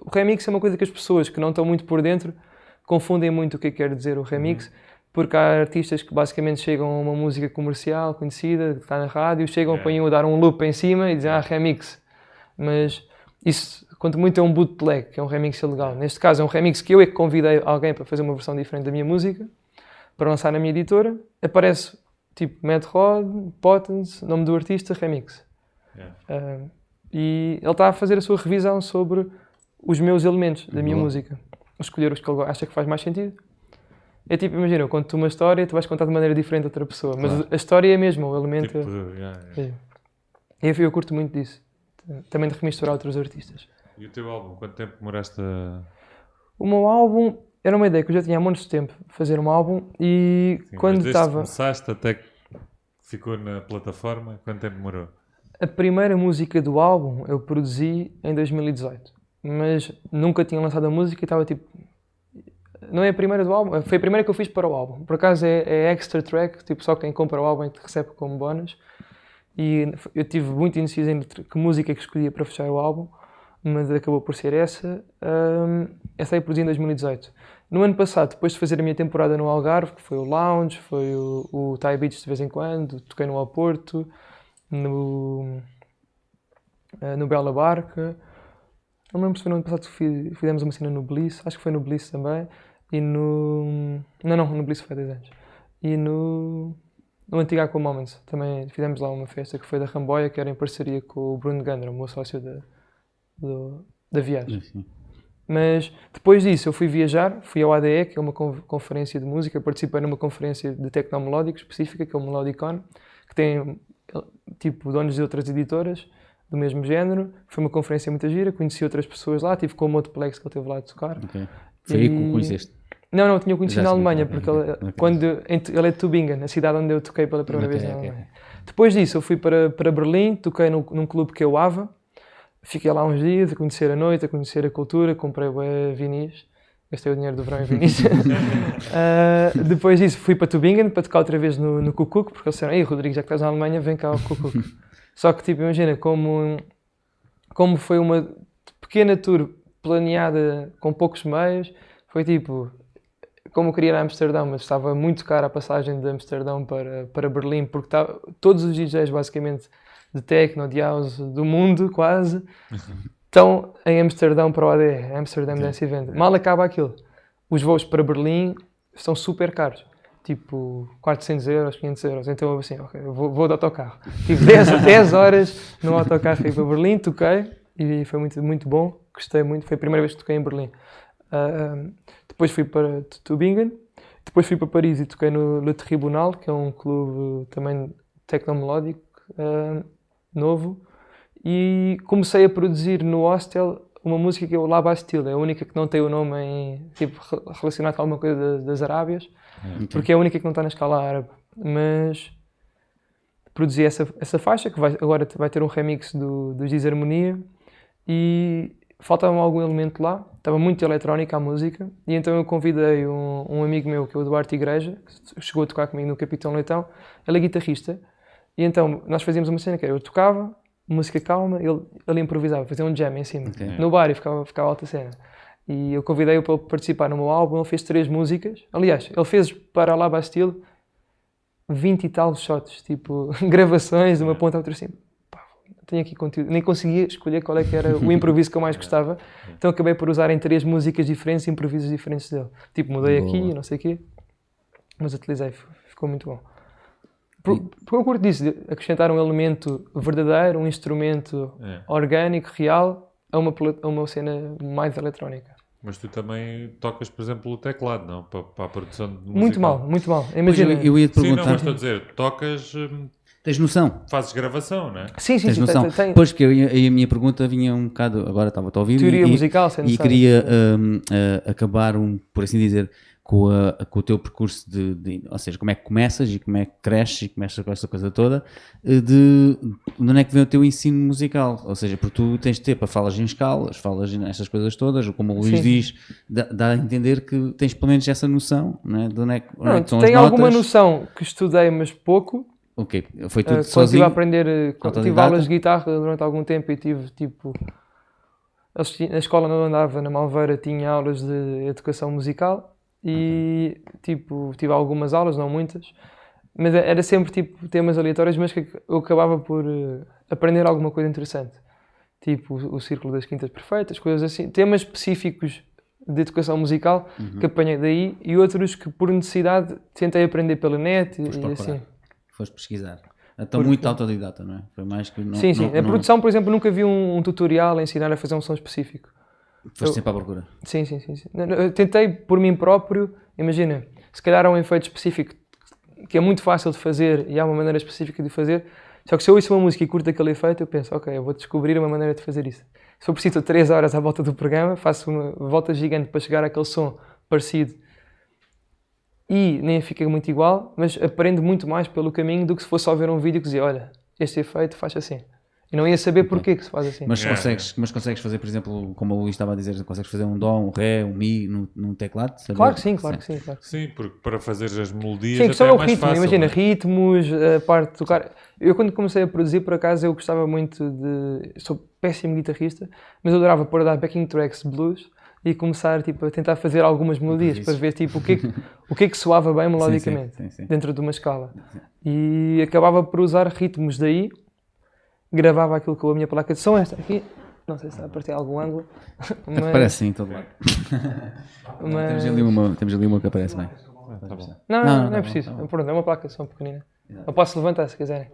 O remix é uma coisa que as pessoas que não estão muito por dentro confundem muito o que é que quer dizer o remix, porque há artistas que basicamente chegam a uma música comercial conhecida, que está na rádio, chegam, Yeah. põem a dar um loop em cima e dizem, ah, remix. Mas isso, quanto muito, é um bootleg, que é um remix ilegal. Neste caso, é um remix que eu é que convidei alguém para fazer uma versão diferente da minha música, para lançar na minha editora. Aparece tipo Mad Rod, Potence, nome do artista, remix. Yeah. Ah, e ele está a fazer a sua revisão sobre os meus elementos da minha Boa. música. Escolher os que ele acha que faz mais sentido. É tipo, imagina, eu conto uma história, tu vais contar de maneira diferente a outra pessoa, mas Claro. a história é a mesma, o elemento Tipo, é... yeah, yeah. é. E eu curto muito disso. Também de remisturar outros artistas. E o teu álbum, quanto tempo demoraste a... O meu álbum era uma ideia que eu já tinha há de tempo fazer um álbum e Sim, quando estava. começaste até que ficou na plataforma, quanto tempo demorou? A primeira música do álbum eu produzi em 2018, mas nunca tinha lançado a música e estava tipo. Não é a primeira do álbum, foi a primeira que eu fiz para o álbum. Por acaso é, é extra track, tipo só quem compra o álbum é que recebe como bónus. E eu tive muito indeciso em que música é que escolhia para fechar o álbum, mas acabou por ser essa. Ahm, essa aí produzi em 2018. No ano passado, depois de fazer a minha temporada no Algarve, que foi o Lounge, foi o, o Thai Beach de vez em quando, toquei no Alporto, no, eh, no Bela Barca. Não me lembro se foi no ano passado que fi- fizemos uma cena no Bliss, acho que foi no Bliss também. E no. Não, não, no Bliss foi há 10 anos. E no. No antigo Aqua Moments também fizemos lá uma festa que foi da Ramboia, que era em parceria com o Bruno Gandra, o meu sócio da, do- da viagem. Sim. Mas depois disso eu fui viajar, fui ao ADE, que é uma con- conferência de música, participei numa conferência de tecnomelódico específica, que é o Melodicon, que tem tipo donos de outras editoras do mesmo género. Foi uma conferência muito gira, conheci outras pessoas lá, tive com o Motoplex que ele teve lá a tocar. Ok. Foi aí que o conheceste. Não, não, tinha conhecido na Alemanha, porque ele, ok. quando ele é de Tübingen, a cidade onde eu toquei pela primeira Ok, vez na. Alemanha. Depois disso, eu fui para, para Berlim, toquei num, num clube que é o AVA, fiquei lá uns dias a conhecer a noite, a conhecer a cultura, comprei bué vinis, gastei o dinheiro do verão em vinis. Ah, depois disso, fui para Tübingen para tocar outra vez no, no Kukuk, porque eles disseram, ei Rodrigo, já que estás na Alemanha, vem cá ao Kukuk. Só que, tipo, imagina, como, como foi uma pequena tour planeada com poucos meios, foi tipo, como eu queria ir a Amsterdão, mas estava muito cara a passagem de Amsterdão para, para Berlim, porque estava, todos os DJs basicamente de techno, de house do mundo quase, estão em Amsterdão para o ADE, Amsterdam Dance Event. Mal acaba aquilo. Os voos para Berlim estão super caros. Tipo, 400 euros, 500 euros. Então eu assim, ok, eu vou, vou de autocarro. Tive 10, 10 horas no autocarro ir para Berlim, toquei e foi muito, muito bom. Gostei muito, foi a primeira vez que toquei em Berlim. Ah, depois fui para Tübingen, depois fui para Paris e toquei no Le Tribunal, que é um clube também tecnomelódico, ah, novo. E comecei a produzir no hostel uma música que é o La Bastille, é a única que não tem o nome em, tipo, re- relacionado com alguma coisa das, das Arábias, porque é a única que não está na escala árabe. Mas produzi essa, essa faixa, que vai, agora vai ter um remix do, do Disharmonia, e faltava algum elemento lá, estava muito eletrónica a música, e então eu convidei um, um amigo meu, que é o Duarte Igreja, que chegou a tocar comigo no Capitão Leitão, ele é guitarrista, e então nós fazíamos uma cena que eu tocava, música calma, ele, ele improvisava, fazia um jam em cima, Ok. no bar e ficava, ficava alta cena. E eu convidei-o para participar no meu álbum, ele fez três músicas, aliás, ele fez para La Bastille 20 e tal shots, tipo, gravações de uma ponta a outra assim. Pá, tenho aqui conteúdo. Nem conseguia escolher qual é que era o improviso que eu mais gostava. Então acabei por usar em três músicas diferentes, improvisos diferentes dele. Tipo, mudei Boa. aqui, não sei o quê. Mas utilizei, ficou muito bom. Por- Porque eu curto disso, de acrescentar um elemento verdadeiro, um instrumento É. orgânico, real, a uma, a uma cena mais eletrónica. Mas tu também tocas, por exemplo, o teclado, não? Para, para a produção de música. Muito mal, muito mal. Pois, Imagina. eu, eu ia te Sim, não, perguntar. mas estou a dizer, tocas, hum, Tens noção? fazes gravação, não é? Sim, sim, Tens sim. noção? tem- tem- Pois que eu a minha pergunta vinha um bocado. Agora estava a ouvir. Teoria e, musical, sem E noção. queria hum, ah, acabar, um, por assim dizer, com, a- com o teu percurso de, de- Ou seja, como é que começas e como é que cresces e começas com essa coisa toda. eh, De, de onde é que vem o teu ensino musical? Ou seja, porque tu tens de ter para falas em escalas, falas nestas coisas todas, como o Luís Sim. diz, dá, dá a entender que tens pelo menos essa noção, não é? De onde é que, onde é Não, que são tenho alguma noção que estudei, mas pouco. Ok, foi Uh, tudo quando estive sozinho. a aprender, uh, quando tive Autodidata? aulas de guitarra durante algum tempo e tive tipo. Na escola onde eu andava, na Malveira, tinha aulas de educação musical e tipo, tive algumas aulas, não muitas, mas era sempre tipo temas aleatórios, mas que eu acabava por uh, aprender alguma coisa interessante. Tipo o, o Círculo das Quintas Perfeitas, coisas assim, temas específicos de educação musical Uhum. que apanhei daí e outros que por necessidade tentei aprender pela net Foste e procurar. assim. Foste pesquisar. Então, Porque- muito autodidata, não é? Foi mais que. Não, sim, sim. não- a não- produção, por exemplo, nunca vi um, um tutorial a ensinar a fazer um som específico. Foste eu- sempre à procura. Sim, sim, sim. sim. Eu tentei por mim próprio, imagina, se calhar há um efeito específico que é muito fácil de fazer e há uma maneira específica de fazer. Só que se eu ouço uma música e curto aquele efeito, eu penso, ok, eu vou descobrir uma maneira de fazer isso. Se eu preciso de 3 horas à volta do programa, faço uma volta gigante para chegar àquele som parecido e nem fica muito igual, mas aprendo muito mais pelo caminho do que se fosse só ver um vídeo que dizia, olha, este efeito faz assim. E não ia saber porquê que se faz assim. Mas, É, consegues, mas consegues fazer, por exemplo, como o Luís estava a dizer, consegues fazer um Dó, um Ré, um Mi num, num teclado? Saber- Claro que sim, claro que sim. Claro que sim. Sim, porque para fazer as melodias Sim, questão é o mais ritmo. fácil. Imagina, é? ritmos, a parte de tocar. Eu, quando comecei a produzir, por acaso, eu gostava muito de. Sou péssimo guitarrista, mas eu adorava pôr a dar backing tracks blues e começar tipo, a tentar fazer algumas melodias para ver tipo, o, que é que, o que é que soava bem melodicamente sim, sim. dentro de uma escala. E acabava por usar ritmos daí, gravava aquilo com a minha placa de som, esta aqui. Não sei se está a partir algum ângulo, mas, Aparece sim, em todo lado. mas- Temos, ali uma, temos ali uma que aparece bem. Ah, tá bom. Não, Não, não, não, não, é não, preciso. não. Pronto, é uma placa de som pequenina. Eu posso levantar se quiserem.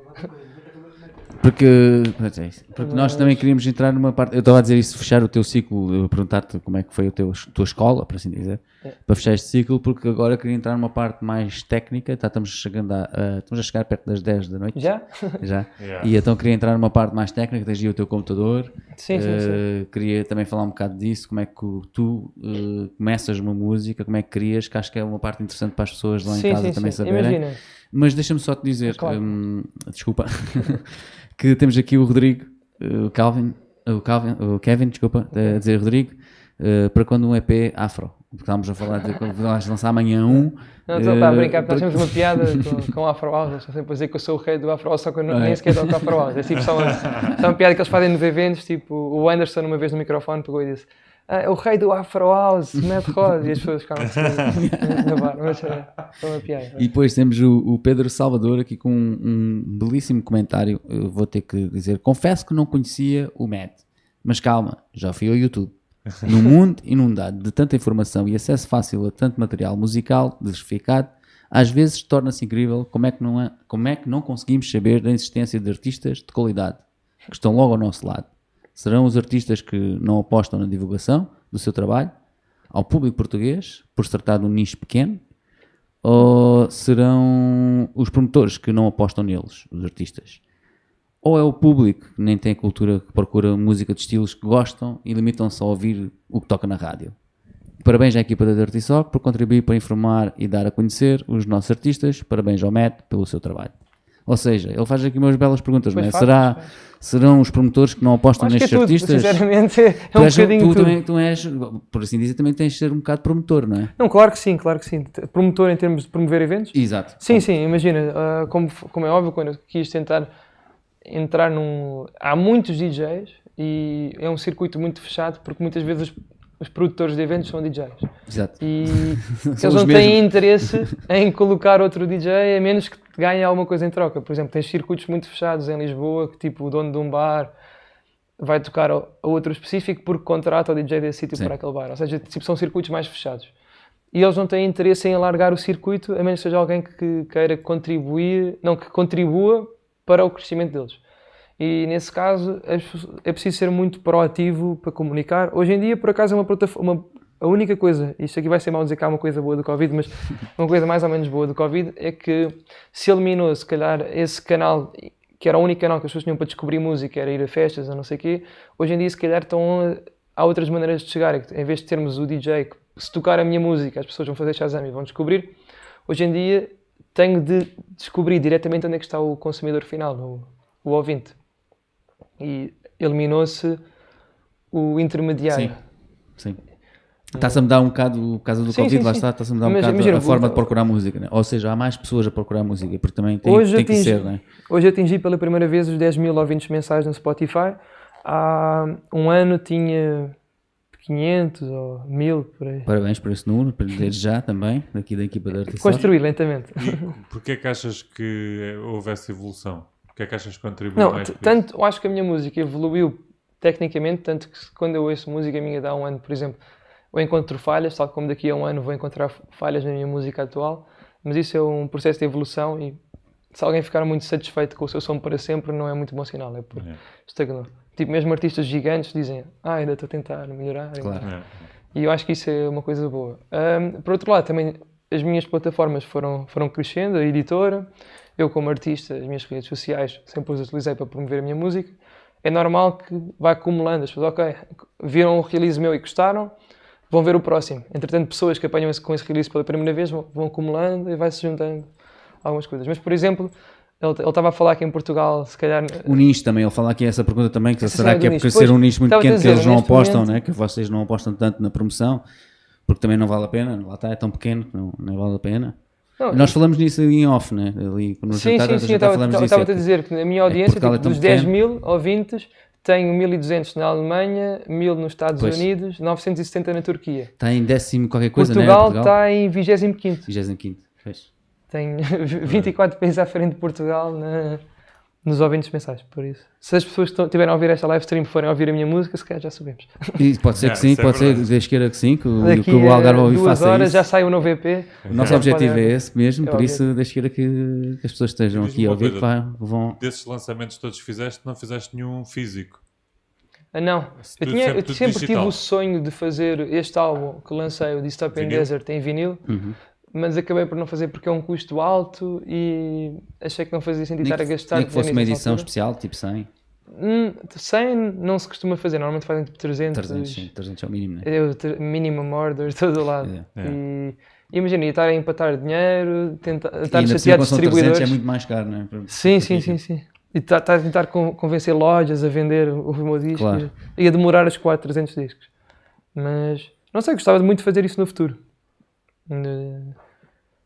Porque, é isso. porque nós também queríamos entrar numa parte. Eu estava a dizer isso, fechar o teu ciclo, eu perguntar-te como é que foi a teu, tua escola, por assim dizer, É. para fechar este ciclo, porque agora queria entrar numa parte mais técnica. Tá, estamos, chegando a, a- estamos a chegar perto das 10 da noite. Já? Já. Yeah. E então queria entrar numa parte mais técnica, tens aí o teu computador. Sim, sim, sim. Eh, Queria também falar um bocado disso, como é que tu eh, começas uma música, como é que crias, que acho que é uma parte interessante para as pessoas lá em Sim, casa sim, também sim. saberem. Imagina. Mas deixa-me só te dizer, Claro. hum, desculpa, que temos aqui o Rodrigo, eh, o Calvin, o, Calvin, o Kevin, desculpa, a dizer Rodrigo, eh, para quando um EP afro. Porque estávamos a falar de quando vais lançar amanhã um. Não, estou eh, brincar, porque nós temos uma piada com, Afro House, eles estão sempre a dizer que eu sou o rei do Afro House, só que eu não- é? nem sequer toco Afro House. É tipo só uma, só uma piada que eles fazem nos eventos, tipo, o Anderson uma vez no microfone pegou e disse ah, o rei do Afro House, Matt Rod, e as pessoas ficaram assim, na barra, mas é, foi uma piada. E depois temos o, o Pedro Salvador aqui com um, um belíssimo comentário. Eu vou ter que dizer: confesso que não conhecia o Matt, mas calma, já fui ao YouTube. Num mundo inundado de tanta informação e acesso fácil a tanto material musical diversificado, às vezes torna-se incrível como é, que não é, como é que não conseguimos saber da existência de artistas de qualidade que estão logo ao nosso lado. Serão os artistas que não apostam na divulgação do seu trabalho ao público português, por se tratar de um nicho pequeno, ou serão os promotores que não apostam neles, os artistas? Ou é o público que nem tem cultura, que procura música de estilos que gostam e limitam-se a ouvir o que toca na rádio? Parabéns à equipa da Dirty Sock por contribuir para informar e dar a conhecer os nossos artistas. Parabéns ao Matt pelo seu trabalho. Ou seja, ele faz aqui umas belas perguntas, não é? Pois faz, Será, pois faz. serão os promotores que não apostam Acho é nestes tudo, artistas? sinceramente, é Tu, um és, bocadinho tu, tudo. também, tu és, por assim dizer, também tens de ser um bocado promotor, não é? Não, claro que sim, claro que sim. Promotor em termos de promover eventos? Exato. Sim, sim, imagina, ah, como, como é óbvio, quando eu quis tentar entrar num. Há muitos DJs e é um circuito muito fechado porque muitas vezes os, produtores de eventos são DJs Exato. e eles não têm mesmos. interesse em colocar outro DJ a menos que ganhem alguma coisa em troca. Por exemplo, tens circuitos muito fechados em Lisboa que tipo o dono de um bar vai tocar a outro específico porque contrata o DJ desse sítio para aquele bar. Ou seja, tipo, são circuitos mais fechados. E eles não têm interesse em alargar o circuito, a menos que seja alguém que queira contribuir, não, que contribua para o crescimento deles. E nesse caso é preciso- é preciso ser muito proativo para comunicar. Hoje em dia, por acaso, é uma plataforma. A única coisa, isto aqui vai ser mal dizer que há uma coisa boa do Covid, mas uma coisa mais ou menos boa do Covid é que se eliminou, se calhar, esse canal, que era o único canal que as pessoas tinham para descobrir música, era ir a festas ou não sei o quê. Hoje em dia, se calhar, estão, há outras maneiras de chegar. É Em vez de termos o DJ que, se tocar a minha música, as pessoas vão fazer Shazam e vão descobrir, hoje em dia tenho de descobrir diretamente onde é que está o consumidor final, o, o ouvinte. E eliminou-se o intermediário. Sim. Sim. Está-se a mudar um bocado, por causa do Sim, Covid, sim, lá sim. está, está-se a mudar um Mas bocado imagina, a forma vou- de procurar música, né? ou seja, há mais pessoas a procurar música, porque também tem, Hoje, tem que atingi, ser, né? hoje atingi pela primeira vez os 10 mil ouvintes mensais no Spotify. Há um ano tinha 500 ou 1000 por aí. Parabéns por esse número, desde já também, daqui da equipa da Artição. Construí lentamente. Porquê é que achas que houve essa evolução? Porquê é que achas que contribuiu Não, mais tanto, eu acho que a minha música evoluiu tecnicamente, tanto que quando eu ouço música minha de há um ano, por exemplo, eu encontro falhas, tal como daqui a um ano vou encontrar falhas na minha música atual, mas isso é um processo de evolução e se alguém ficar muito satisfeito com o seu som para sempre, não é muito bom sinal, é porque É. estagnou. Tipo, mesmo artistas gigantes dizem, ah, ainda estou a tentar melhorar. Claro. É. e eu acho que isso é uma coisa boa. Ahm, por outro lado, também as minhas plataformas foram, foram crescendo, a editora, eu como artista, as minhas redes sociais sempre as utilizei para promover a minha música. É normal que vá acumulando, as pessoas, ok, viram um release meu e gostaram, vão ver o próximo. Entretanto, pessoas que apanham esse, com esse release pela primeira vez vão, vão acumulando e vai-se juntando algumas coisas. Mas, por exemplo, ele estava a falar que em Portugal, se calhar, O nicho também, ele fala aqui essa pergunta também, que será que é porque ser um nicho muito pequeno que dizer, eles não apostam, momento- né? que vocês não apostam tanto na promoção, porque também não vale a pena, lá está, é tão pequeno que não, não vale a pena. Não, Nós falamos nisso em off, né? Ali no Sim, jantar, sim, sim, eu estava é a que- dizer que a minha audiência, Portugal é tipo, tão dos 10 pequeno. mil ouvintes, tenho 1200 na Alemanha, 1000 nos Estados Pois. Unidos, 970 na Turquia. Está em décimo qualquer coisa, Portugal né? está em 25. 25. Pois. Tem 24 países à frente de Portugal na, nos ouvintes mensais, por isso. Se as pessoas que estiverem a ouvir esta live stream forem a ouvir a minha música, se calhar já sabemos. E pode ser É, que sim, isso é pode ser desde queira que sim, que, o- Daqui que o Algarve a vivo duas faça horas isso. já sai o novo EP. O nosso objetivo é esse mesmo, É por isso deixa queira que, que as pessoas estejam Diz-me aqui a uma ouvir, coisa. que vá- vão. Desses lançamentos todos que fizeste, não fizeste nenhum físico. Ah, não, eu, tudo tinha, sempre eu tudo sempre tive digital. o sonho de fazer este álbum que lancei, o Dystopian Vinil? Desert, em vinil, Uhum. Mas acabei por não fazer porque é um custo alto e achei que não fazia sentido Nem estar a gastar nem que fosse uma edição altura. especial, tipo 100, Hum, 100 não se costuma fazer, normalmente fazem tipo 300. 300, sim, 300 é o mínimo, né? Eu, ter- minimum order de todo lado. É. É. E imagina, estar a empatar dinheiro, tentar, E estar chateado 300 distribuidores. é muito mais caro, não é? Sim, sim, sim, sim. E estar a tentar con- convencer lojas a vender o meu disco. Claro. Ia demorar os 4, 300 discos. Mas, não sei, gostava muito de fazer isso no futuro.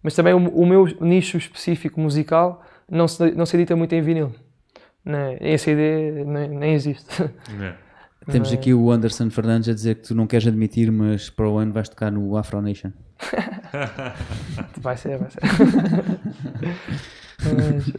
Mas também o, o meu nicho específico musical não se, não se edita muito em vinil. Né? Em CD nem, nem existe. É. Temos Mas- aqui o Anderson Fernandes a dizer que tu não queres admitir, mas para o ano vais tocar no Afro Nation. Vai ser, vai ser. Mas-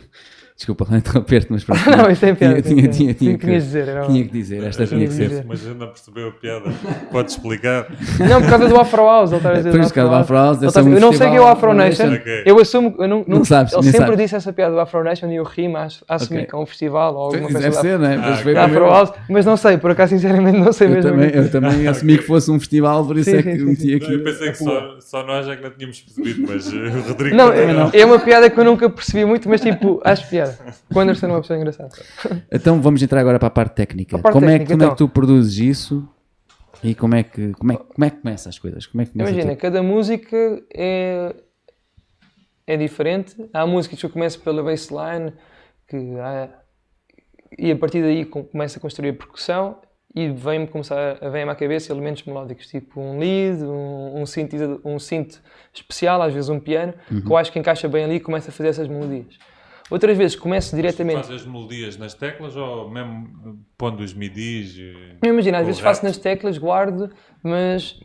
Desculpa lá interromper-te, mas pronto. não, isso é piada. Tinha, tinha, tem tinha, tinha, Tinha que, que dizer. Era tinha que dizer, esta tinha que tinha que ser. dizer. Mas ainda não percebeu a piada. Podes explicar? Não, por causa do Afro House, ele está a dizer Depois do Afro Afro House, eu não sei quem é o Afro festival Nation. Ok. Eu assumo, eu não, Não sabes, ele sempre disse essa piada do Afro Nation e eu rimo a, a assumir Ok. que é um festival ou alguma coisa Deve ser, né? Mas Afro. House, mas não sei, por acaso sinceramente não sei Eu mesmo. também, eu também assumi que fosse um festival, por isso é que meti Não, aqui. eu pensei que só, nós é que não tínhamos percebido, mas o Rodrigo Não, é, é uma piada que eu nunca percebi muito, mas tipo, acho piada. O Anderson é uma pessoa engraçada. Então vamos entrar agora para a parte técnica. A parte como, é, que- técnica, como é que então. tu produzes isso e como é que, como é, como é que começa as coisas? Como é que começa Imagina, cada música é, é diferente. Há músicas que eu começo pela bassline que há- e a partir daí com- começo a construir a percussão e vem-me começar a vem à cabeça elementos melódicos, tipo um lead, um, um, um synth especial, às vezes um piano, que eu acho que encaixa bem ali e começo a fazer essas melodias. Outras vezes começo diretamente. Fazes as melodias nas teclas ou mesmo eh, pondo os midis? Eu imagino, às vezes faço rap? nas teclas, guardo, mas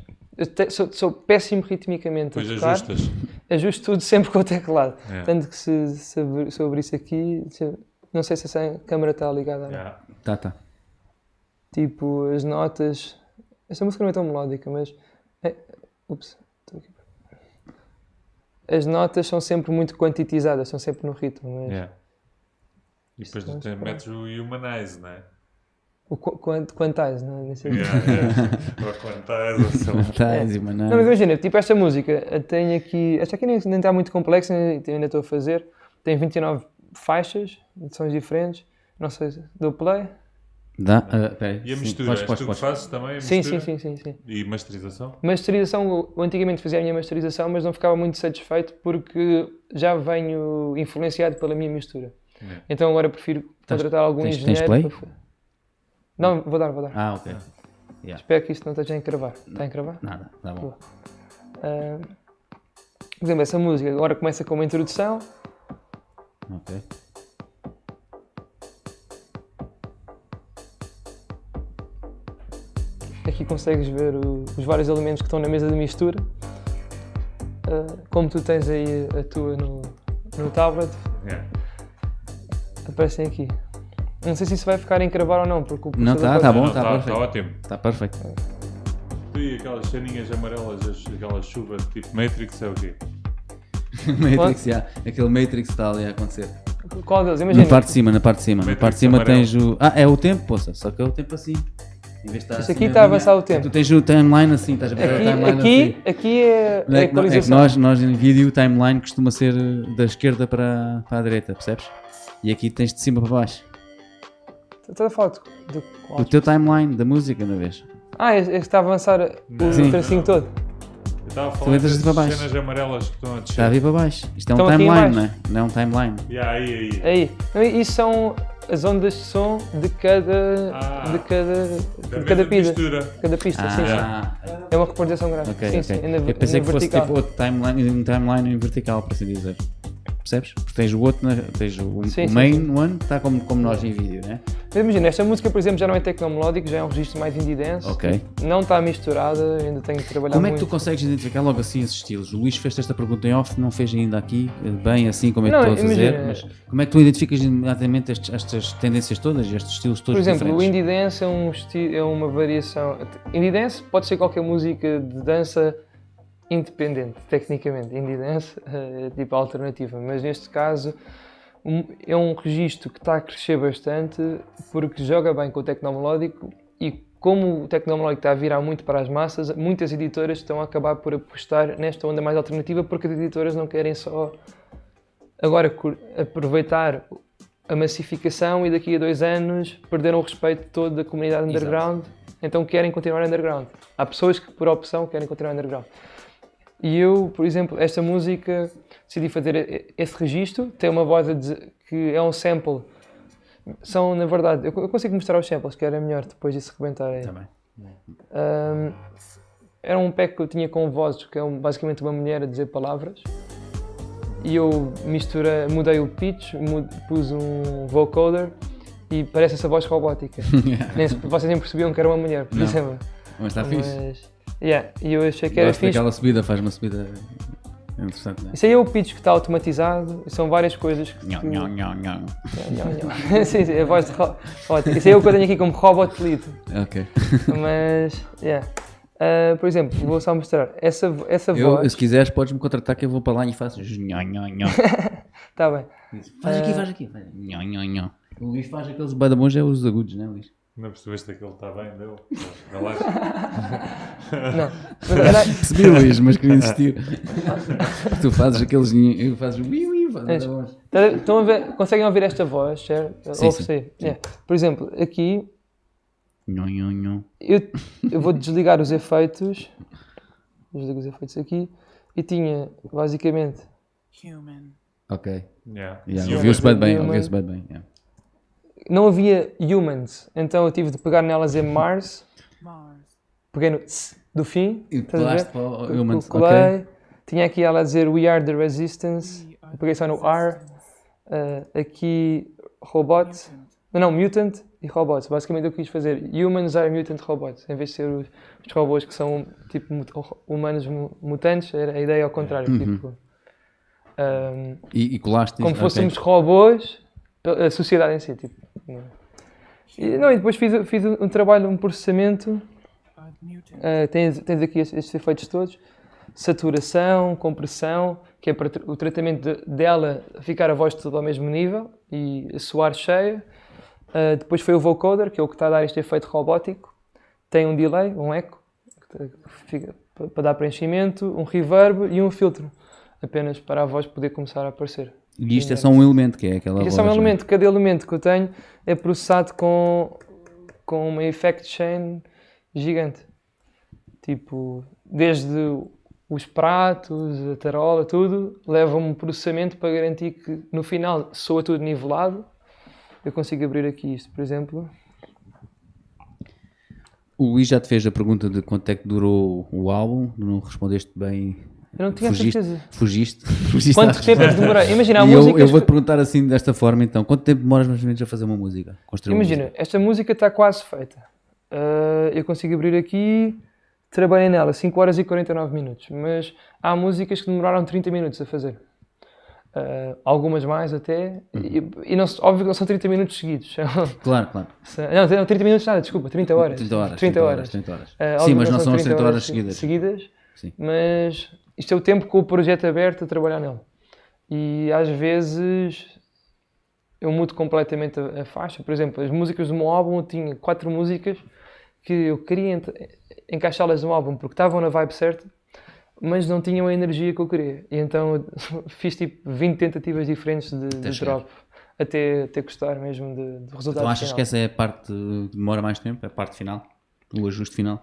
te- sou, sou péssimo ritmicamente a Depois tocar. ajustas. ajusto tudo sempre com o teclado. É. Tanto que se, se abrir- sobre isso aqui, se- não sei se essa câmera está ligada. ou não. Yeah. Tá, tá. Tipo, as notas. Esta música não é tão melódica, mas. É, ups. As notas são sempre muito quantitizadas, são sempre no ritmo. Mas Yeah. E depois tem, não metes o humanize, não é? o qu quant, quantais, não é? Nem sei. Yeah, yeah. Ou quantize, ou sei lá. Tais e maná. Não, mas imagina, tipo esta música, eh, tem aqui. Esta aqui nem, nem está muito complexa, ainda ainda estou a fazer. Tem 29 faixas, de sons diferentes. Não sei se dou play. Dá? Ah, peraí. E a Sim, mistura? És podes, fazes também? A Sim, sim, sim, sim, sim. E masterização? Masterização, eu antigamente fazia a minha masterização, mas não ficava muito satisfeito porque já venho influenciado pela minha mistura. Yeah. Então agora prefiro contratar algum tens- tens engenheiro. play? para Não, vou dar, vou dar. Ah, ok. Espero que isto não esteja a encravar. Está a encravar? Nada, tá bom. Ah, por exemplo, essa música agora começa com uma introdução. Ok. Aqui consegues ver o- os vários elementos que estão na mesa de mistura. Ah, como tu tens aí a tua no, no tablet, Yeah. aparecem aqui. Não sei se isso vai ficar a encravar ou não, porque o Não, processador tá, tá pode- bom, Não, tá tá, perfeito. tá ótimo. Está perfeito. E aquelas ceninhas amarelas, as- aquela chuva tipo Matrix é o quê? Matrix, já. Aquele Matrix está ali a acontecer. Qual deles? Na Imagina. parte de cima, na parte de cima. Na Matrix parte de cima amarelo. tens o. Ah, é o tempo, poça. Só que é o tempo assim. Em vez de estar Isto assim aqui está a avançar o tempo. Tu tens o timeline assim, estás a ver Aqui, o timeline aqui, assim. aqui é, Não é É é nós, nós em vídeo o timeline costuma ser eh, da esquerda para, para a direita, percebes? E aqui tens de cima para baixo. Estás a falar de? O teu timeline da música, uma vez. Ah, este está a avançar o tracinho todo. Eu estava a falar das para baixo. cenas amarelas que estão a descer. Está a vir para baixo. Isto é um timeline, não é? Não é um timeline. Yeah, aí, aí. Aí. Não, Isso são as ondas de som de cada. Ah. de cada. Da de cada pista. Cada pista, sim, sim. Ah, É uma representação gráfica. ok, sim, ok. sim. Na, Eu pensei que fosse vertical. tipo outro timeline, um timeline em vertical, por assim dizer. Percebes? Porque tens o outro, na- tens o, Sim, o sim, main sim. one, está como, como nós em vídeo, né? Mas imagina, esta música, por exemplo, já não é tecnomelódico, já é um registro mais indie dance. Ok. Não está misturada, ainda tenho que trabalhar Como é que tu consegues identificar logo assim esses estilos? O Luís fez esta pergunta em off, não fez ainda aqui, bem assim como é que Não, estou a fazer, imagina- mas como é que tu identificas imediatamente estes- estas tendências todas, estes estilos todos Por exemplo, o diferentes? indie dance é, um esti- é uma variação. Indie dance pode ser qualquer música de dança independente, tecnicamente. Indie dance eh, é tipo alternativa, mas neste caso um- é um registro que está a crescer bastante porque joga bem com o tecnomelódico e como o tecnomelódico está a virar muito para as massas, muitas editoras estão a acabar por apostar nesta onda mais alternativa porque as editoras não querem só agora aproveitar a massificação e daqui a dois anos perderam o respeito todo da comunidade Exato. underground, então querem continuar underground. Há pessoas que por opção querem continuar underground. E eu, por exemplo, esta música decidi fazer esse registro, tem uma voz que é um sample. São, na verdade, eu, consigo mostrar os samples, que era melhor depois disso rebentar aí. Bem. Um, era um pack que eu tinha com vozes, que é um- basicamente uma mulher a dizer palavras. E eu mistura, mudei o pitch, mu- pus um vocoder e parece essa voz robótica. nem, vocês nem percebiam que era uma mulher, por Não. exemplo. Mas está fixe. Mas, yeah, e eu achei que era Gosto fixe. daquela subida, faz uma subida interessante, não é? Isso aí é o pitch que está automatizado, são várias coisas que. Nhão, nhão. Nhão, nhão. sim, sim, a voz de ro- robótica. Isso aí é o que eu tenho aqui como robot lead. Ok. Mas, yeah. Ah, por exemplo, vou só mostrar. Essa, essa Eu, voz. se quiseres, podes-me contratar que eu vou para lá e faço. Está bem. Faz aqui, faz aqui. faz. Nhão, nhão, nhão. O Luís faz aqueles badabons, é os agudos, não é, Luís? Não percebeste que ele está bem, deu? Relaxa. Não. Percebi, Luís, mas queria insistir. tu fazes aqueles. nhe- Fazes ui, ui, fazes É. tá- estão a ver, conseguem ouvir esta voz, certo? Sim, sim, aí. Yeah. Por exemplo, aqui nhão. eu, eu vou desligar os efeitos. Desligo os efeitos aqui. E tinha, basicamente, Human. Ok. Yeah. Yeah, ouviu-se bem, ouviu-se bem. yeah. Não havia humans. Então eu tive de pegar nelas em Mars. Mars. Peguei no tss do fim. E colaste para o Humans, co- colei. ok. Tinha aqui ela a dizer We are the resistance. Are peguei só no R. Uh, aqui robot. Mutant. Não, não, mutant e robots. Basicamente eu quis fazer humans are mutant robots. Em vez de ser os, os robôs que são tipo mut- humanos mu- mutantes, era a ideia ao contrário. Uhum. Tipo, um, E, e colaste como isso, ok. fôssemos robôs, a sociedade em si. Tipo. E, não, e depois fiz, fiz um trabalho, um processamento. Uh, tens, tens aqui estes, efeitos todos: saturação, compressão, que é para o tratamento de- dela ficar a voz toda ao mesmo nível e soar cheia. Uh, depois foi o vocoder, que é o que está a dar este efeito robótico. Tem um delay, um eco, fica para dar preenchimento, um reverb e um filtro, apenas para a voz poder começar a aparecer. E isto é só um elemento, que é aquela esse é um voz, não elemento, cada elemento que eu tenho é processado com, com uma effect chain gigante. Tipo, desde os pratos, a tarola, tudo, leva um processamento para garantir que no final soa tudo nivelado. Eu consigo abrir aqui isto, por exemplo. O Luís já te fez a pergunta de quanto é que durou o álbum, não respondeste bem. Eu não tinha fugiste, certeza. Fugiste. fugiste Quanto tempo demorei? Imagina, há E eu, músicas. eu vou-te perguntar assim desta forma então, quanto tempo demoras mais ou menos a fazer uma música? Construir uma Imagina, música? esta música está quase feita. Ah, eu consigo abrir aqui, trabalhei nela 5 horas e 49 minutos, mas há músicas que demoraram 30 minutos a fazer. Ah, algumas mais até, e, e não, óbvio que não são 30 minutos seguidos. Claro, claro. Não, não, 30 minutos nada, desculpa, 30 horas. 30 horas. 30 horas. 30 horas. Ah, Sim, óbvio mas que não são as 30 horas se- seguidas. seguidas, Sim. mas isto é o tempo com o projeto aberto a trabalhar nele. E às vezes eu mudo completamente a, a faixa. Por exemplo, as músicas do meu álbum eu tinha quatro músicas que eu queria encaixá-las no álbum porque estavam na vibe certa, mas não tinham a energia que eu queria. E então fiz tipo 20 tentativas diferentes de, de drop até, até gostar mesmo de- do resultado Então achas final. que essa é a parte que demora mais tempo? É a parte final? O ajuste final?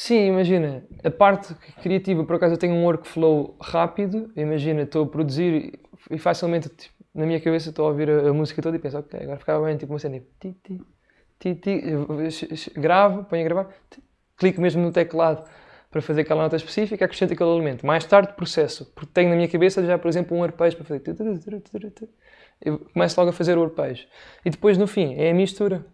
Sim, imagina, a parte criativa, por acaso eu tenho um workflow rápido, imagina, estou a produzir e- facilmente, tipo, na minha cabeça estou a ouvir a, a música toda e penso, ok, agora ficava bem, tipo uma cena, tipo, ti, ti, ti, ti, gravo, ponho a gravar, ti, clico mesmo no teclado para fazer aquela nota específica, acrescento aquele elemento. Mais tarde processo, porque tenho na minha cabeça já, por exemplo, um arpejo para fazer. Eu começo logo a fazer o arpejo. E depois, no fim, é a mistura.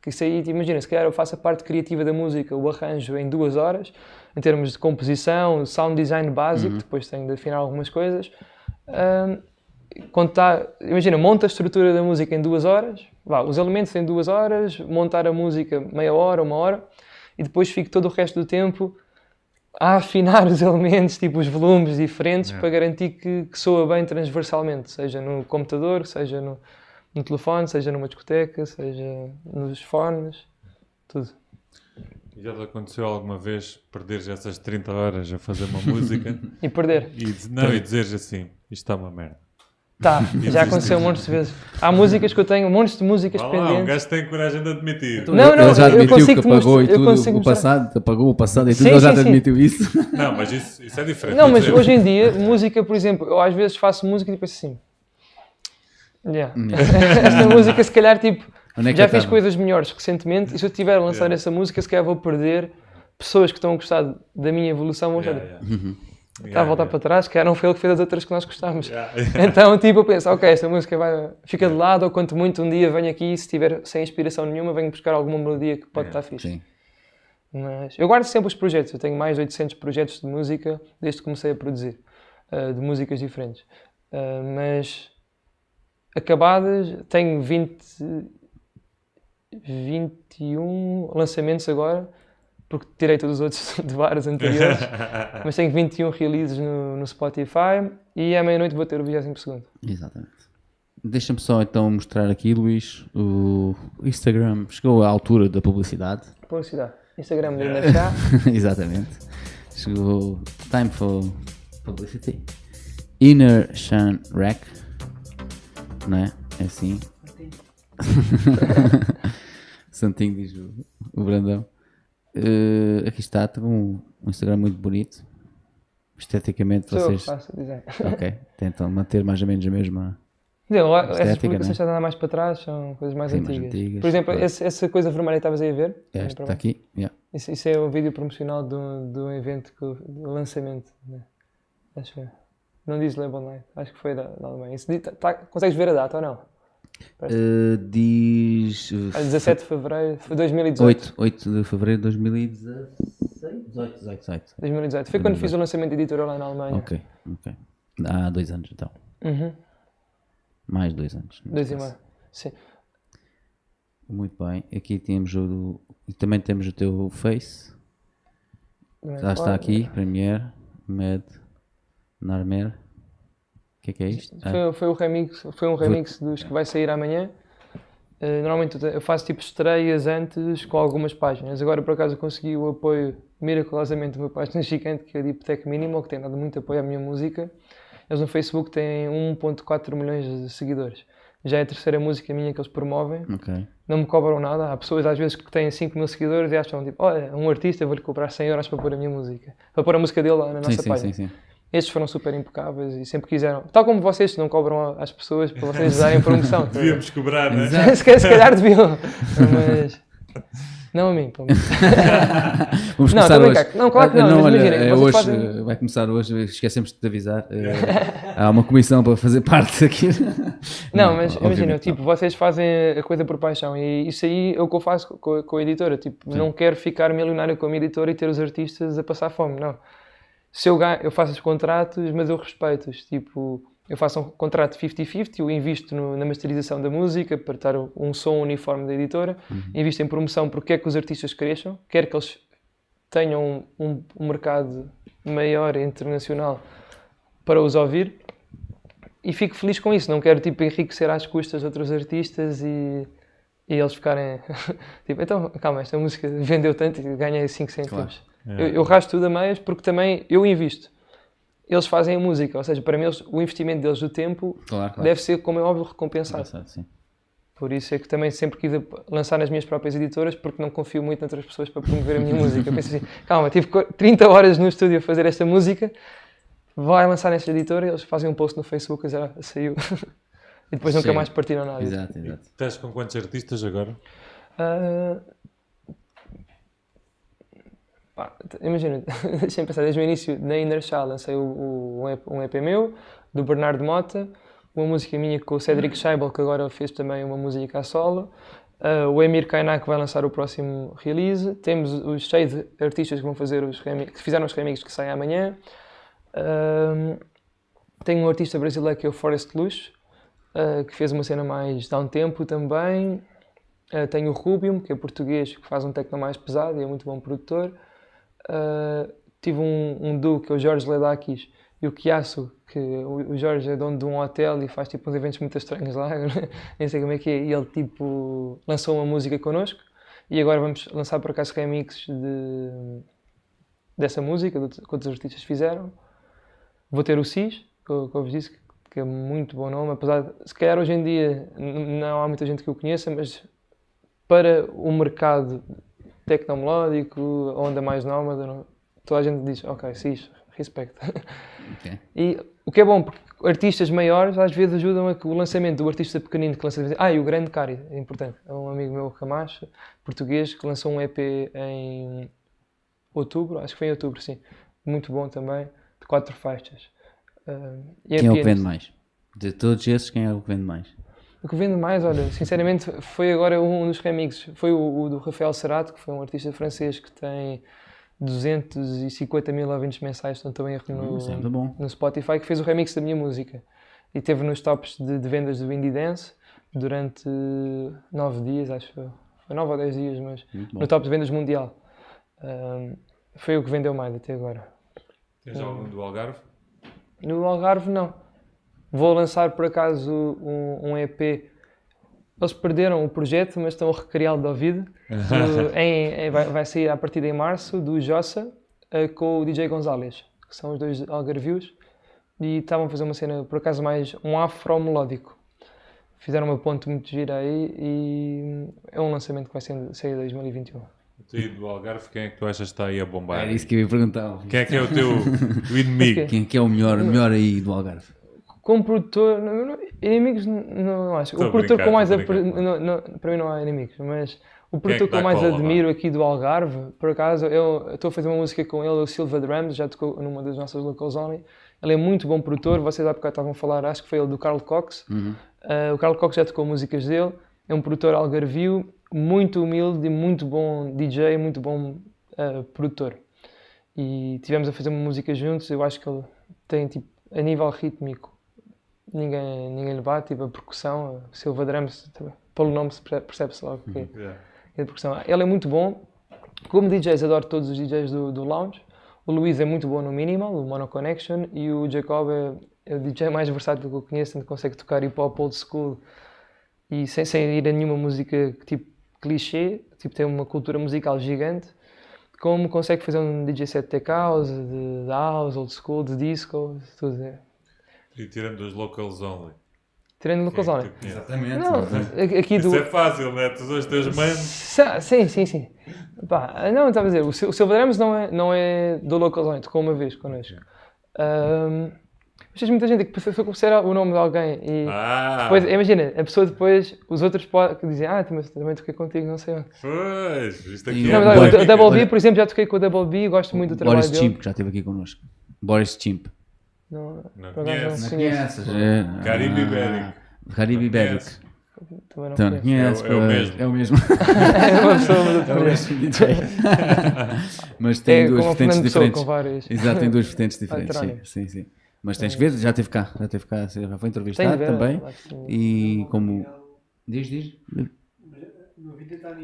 Que isso aí, imagina, se calhar eu faço a parte criativa da música, o arranjo em duas horas, em termos de composição, sound design básico, depois tenho de afinar algumas coisas. Quando tá, imagina, monta a estrutura da música em duas horas, vá, os elementos em duas horas, montar a música meia hora, uma hora, e depois fico todo o resto do tempo a afinar os elementos, tipo os volumes diferentes, Yeah. para garantir que, que soa bem transversalmente, seja no computador, seja no, no telefone, seja numa discoteca, seja nos fones, tudo. E Já te aconteceu alguma vez perderes essas 30 horas a fazer uma música E perder. e, não, e dizeres assim, isto está uma merda. Tá, já aconteceu um monte de vezes. Há músicas que eu tenho, um monte de músicas Vá lá, um pendentes. gajo tem coragem de admitir. Não, não, ele já eu admitiu consigo que te apagou e eu tudo o passado, apagou o passado e tudo, Sim, ele já sim, te sim. admitiu isso. Não, mas isso, isso é diferente. Não, mas hoje em dia, música, por exemplo, eu às vezes faço música e tipo assim. Yeah. Esta música, se calhar, tipo, é já fiz tava? coisas melhores recentemente e se eu tiver a lançar Yeah. essa música, se calhar vou perder pessoas que estão a gostar da minha evolução. Vão Yeah, yeah. Uhum. está a voltar para trás, que não foi ele que fez as outras que nós gostávamos. Yeah. Então, tipo, eu penso, ok, esta música vai, fica de lado, ou quanto muito um dia venho aqui, se tiver sem inspiração nenhuma, venho buscar alguma melodia que pode Yeah, estar fixe. Sim. Mas eu guardo sempre os projetos. Eu tenho mais de 800 projetos de música desde que comecei a produzir, ah, de músicas diferentes. Ah, mas acabadas, tenho 20, 21 lançamentos agora, porque tirei todos os outros de vários anteriores. mas tenho 21 releases no, no Spotify e à meia-noite vou ter o 22. Exatamente. Deixa-me só então mostrar aqui, Luís, o Instagram chegou à altura da publicidade. Publicidade. Instagram de Inner Chá. Exatamente. Chegou time for publicity. Inner Shan Rack. Não é? É assim. Santinho diz o, o Brandão. Eh, aqui está, tem um, um Instagram muito bonito. Esteticamente Sou que vocês. faço design. Ok, tentam manter mais ou menos a mesma. Não, lá- essas Estética, publicações né? já andam mais para trás, são coisas mais Sim, mais antigas. antigas, Por exemplo, claro. esse- essa coisa vermelha que estavas aí a ver, Para está aqui. yeah. isso, isso é um vídeo promocional de um, de um evento, que, de lançamento. Né? Acho que não diz Label Night, acho que foi da, da Alemanha. Isso tá- consegues ver a data ou não? Eh, diz. eh, Olha, 17 de fevereiro, foi 2018. 8, 8 de fevereiro de 2016? 18, 18, 18. 2018. Foi quando fiz o lançamento editorial lá na Alemanha. Ok, ok. Há dois anos então. Uhum. Mais dois anos. Dois e meio. Sim. Muito bem. Aqui temos o. E também temos o teu Face. Já está aqui. Premiere. Med. Narmer. O que é que é isto? Ah, Foi, foi, o remix, foi um remix dos que vai sair amanhã. Eh, normalmente eu faço tipo estreias antes com algumas páginas. Agora por acaso consegui o apoio miraculosamente de uma página gigante que é a Deep Tech Minimal, que tem dado muito apoio à minha música. Eles no Facebook têm 1.4 milhões de seguidores. Já é a terceira música minha que eles promovem. ok. Não me cobram nada. Há pessoas às vezes que têm 5 mil seguidores e acham tipo, olha, um artista, eu vou-lhe cobrar 100 euros para pôr a minha música. Para pôr a música dele lá na Sim, nossa sim, página. sim, sim. Estes foram super impecáveis e sempre quiseram. Tal como vocês não cobram às pessoas para vocês darem promoção. tá? Devíamos cobrar, né? Exato. se, calhar, se calhar deviam. Mas. Não a mim, pelo menos. Vamos Não, começar hoje. Não, claro que não, mas olha, é hoje, fazem- vai começar hoje, esquecemos de te avisar. eh, há uma comissão para fazer parte daquilo. Não, mas imagina, tipo, vocês fazem a coisa por paixão e isso aí é o que eu faço com a, com a editora. Tipo, não quero ficar milionário com a minha editora e ter os artistas a passar fome, não. Se eu ganho, eu faço os contratos, mas eu respeito-os. Tipo, eu faço um contrato 50-50, eu invisto no- na masterização da música para estar um som uniforme da editora, invisto em promoção porque quer que os artistas cresçam, quer que eles tenham um, um mercado maior internacional para os ouvir. E fico feliz com isso. Não quero tipo enriquecer às custas de outros artistas e, e eles ficarem tipo, então calma, esta música vendeu tanto e ganhei 5 cêntimos. Eu, eu rasto tudo a meias porque também eu invisto. Eles fazem a música, ou seja, para mim eles- o investimento deles do tempo Claro, claro. deve ser, como é óbvio, recompensado. Sim. Por isso é que também sempre quis lançar nas minhas próprias editoras, porque não confio muito noutras pessoas para promover a minha música. Eu penso assim, calma, tive co- 30 horas no estúdio a fazer esta música, vai lançar nesta editora, eles fazem um post no Facebook "Ah, saiu. e depois nunca mais partiram nada. Exato, exato. Estás com quantos artistas agora? Ah, pá, imagina, deixem pensar, desde o início, na Inner Child, lancei o, o- um, EP, meu, do Bernardo Mota, uma música minha com o Cedric Scheibel, que agora fez também uma música a solo. Uh, o Emir Kainak vai lançar o próximo release. Temos os seis artistas que vão fazer os remix, que fizeram os remixes que saem amanhã. Tem um artista brasileiro que é o Forest Lush, uh, que fez uma cena mais dá um tempo também. Uh, tem o Rubium, que é português, que faz um techno mais pesado e é muito bom produtor. Tive um, um duo que é o Jorge Ledakis e o Kiasu, que o, Jorge é dono de um hotel e faz tipo uns eventos muito estranhos lá, nem sei como é que é, e ele tipo lançou uma música connosco e agora vamos lançar por acaso remixes de, dessa música, que outros artistas fizeram. Vou ter o Cis, que eu, que eu vos disse, que, é muito bom nome, apesar de, se calhar hoje em dia não há muita gente que o conheça, mas para o mercado tecnomelódico, onda mais nómada, toda a gente diz, ok, Cis, respeito. Ok. E o que é bom, porque artistas maiores às vezes ajudam a que o lançamento do artista pequenino que lança. Ah, e o Grande Cari, é importante. É um amigo meu, Camacho, português, que lançou um EP em outubro, acho que foi em outubro, sim. Muito bom também, de quatro faixas. E Quem é o que vende mais? De todos esses, quem é o que vende mais? O que vende mais, olha, sinceramente, foi agora um dos remixes. Foi o, o do Rafael Serato, que foi um artista francês que tem 250 mil ouvintes mensais, estou em erro, no, Isso é no Spotify, que fez o remix da minha música. E teve nos tops de, de vendas do Indie Dance durante nove dias, acho que foi nove ou dez dias, mas no top de vendas mundial. Ahm, foi o que vendeu mais até agora. Tens algum do Algarve? No Algarve, não. Vou lançar por acaso um, um EP. Eles perderam o projeto, mas estão a recriá-lo de ouvido. Do- em- em- vai, vai sair a partir de março, do Jossa eh, com o DJ Gonzalez, que são os dois algarvios. E estavam a fazer uma cena, por acaso, mais um afro-melódico. Fizeram uma ponte muito gira aí e é um lançamento que vai sair em 2021. Tu aí do Algarve, quem é que tu achas que está aí a bombar? Era isso que eu ia perguntar. Quem é que é o teu o inimigo? Quem é que é o melhor, melhor aí do Algarve? Como produtor, não- não- inimigos não, não acho. A o produtor brincar, que eu mais a não- não- para mim não há inimigos, mas o é produtor que que, eu mais cola, admiro aqui do Algarve, por acaso, eu eu estou a fazer uma música com ele, o Silva Drums, já tocou numa das nossas locals only. Ele é muito bom produtor, vocês há bocado estavam a falar, acho que foi ele do Carl Cox. Uhum. Uh, o Carl Cox já tocou músicas dele, é um produtor algarvio, muito humilde e muito bom DJ, muito bom uh, produtor. E tivemos a fazer uma música juntos, eu acho que ele tem, tipo, a nível rítmico, ninguém, ninguém lhe bate, tipo, a percussão, Silva Drums, pelo nome se perce- percebe-se logo que é Yeah. é percussão. Ele é muito bom, como DJs, adoro todos os DJs do, do Lounge. O Luís é muito bom no Minimal, o Mono Connection, e o Jacob é, é o DJ mais versátil que eu conheço, onde consegue tocar hip hop old school e sem, sem ir a nenhuma música tipo clichê, tipo tem uma cultura musical gigante, como consegue fazer um DJ set de tech house, de house, old school, de disco, tudo. É. E tirando os locals only. Tirando locals é only. Exatamente. Não, aqui do, Isso é fácil, né? Tu os teus manos. Sim, sim, sim. Pá, não, estava a dizer, o, o Silva Drums não é, não é do Local Zone, tocou uma vez connosco. Ahm, mas tens muita gente que se eu considera o nome de alguém e Ah! depois, imagina, a pessoa depois, os outros podem dizer, ah, mas também toquei contigo, não sei onde. Pois, isto aqui E é Não, o Boris- Double B, olha- por exemplo, já toquei com o Double B, gosto muito do trabalho Boris dele. Chimp, que já esteve aqui connosco. Boris Chimp. Não, Não conheces. não conheço. É, Caribe Ibérico. Caribe Ibérico. Conheces? Também não Então, não conheço. conhece, É o- é mesmo. É o mesmo. É uma pessoa, mas É o mesmo DJ. Mas tem É duas vertentes diferentes. com várias. Exato, tem duas vertentes diferentes. sim, sim, sim. Mas tens que ver, já teve cá, já teve cá, já foi entrevistado ver, também. E como. Diz, diz.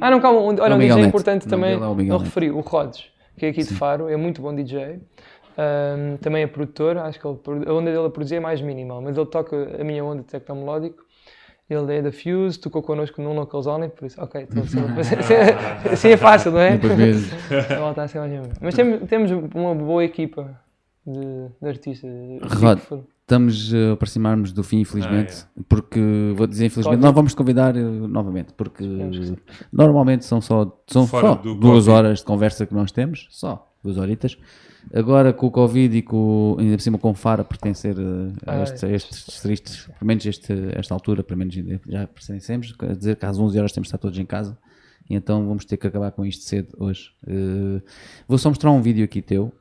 Ah, não, calma, olha, É um DJ Neto. importante também, é o eu Miguel Neto. referi, o Rhodes, que é aqui de Faro, é muito bom DJ. Ahm, também é produtor, acho que ele, a onda dele a produzir é mais minimal, mas ele toca a minha onda de techno melódico. Ele é da Fuse, tocou connosco num local zone, por isso, ok, então, assim, assim é fácil, não é? Depois vezes. A volta a ser mais mesmo. Mas temos, temos uma boa equipa de, de artistas. Rod, Estamos a aproximar-nos do fim, infelizmente, porque vou dizer infelizmente, não vamos convidar eh, novamente, porque normalmente são só, são Fora só duas horas de conversa que nós temos, só duas horitas. Agora com o Covid e com, ainda por cima com o Fara pertencer eh, a Ah, estes, a estes distritos, pelo menos este, esta altura, pelo menos já pertencemos, quer dizer que às 11 horas temos de estar todos em casa, e então vamos ter que acabar com isto cedo hoje. Eh, vou só mostrar um vídeo aqui teu,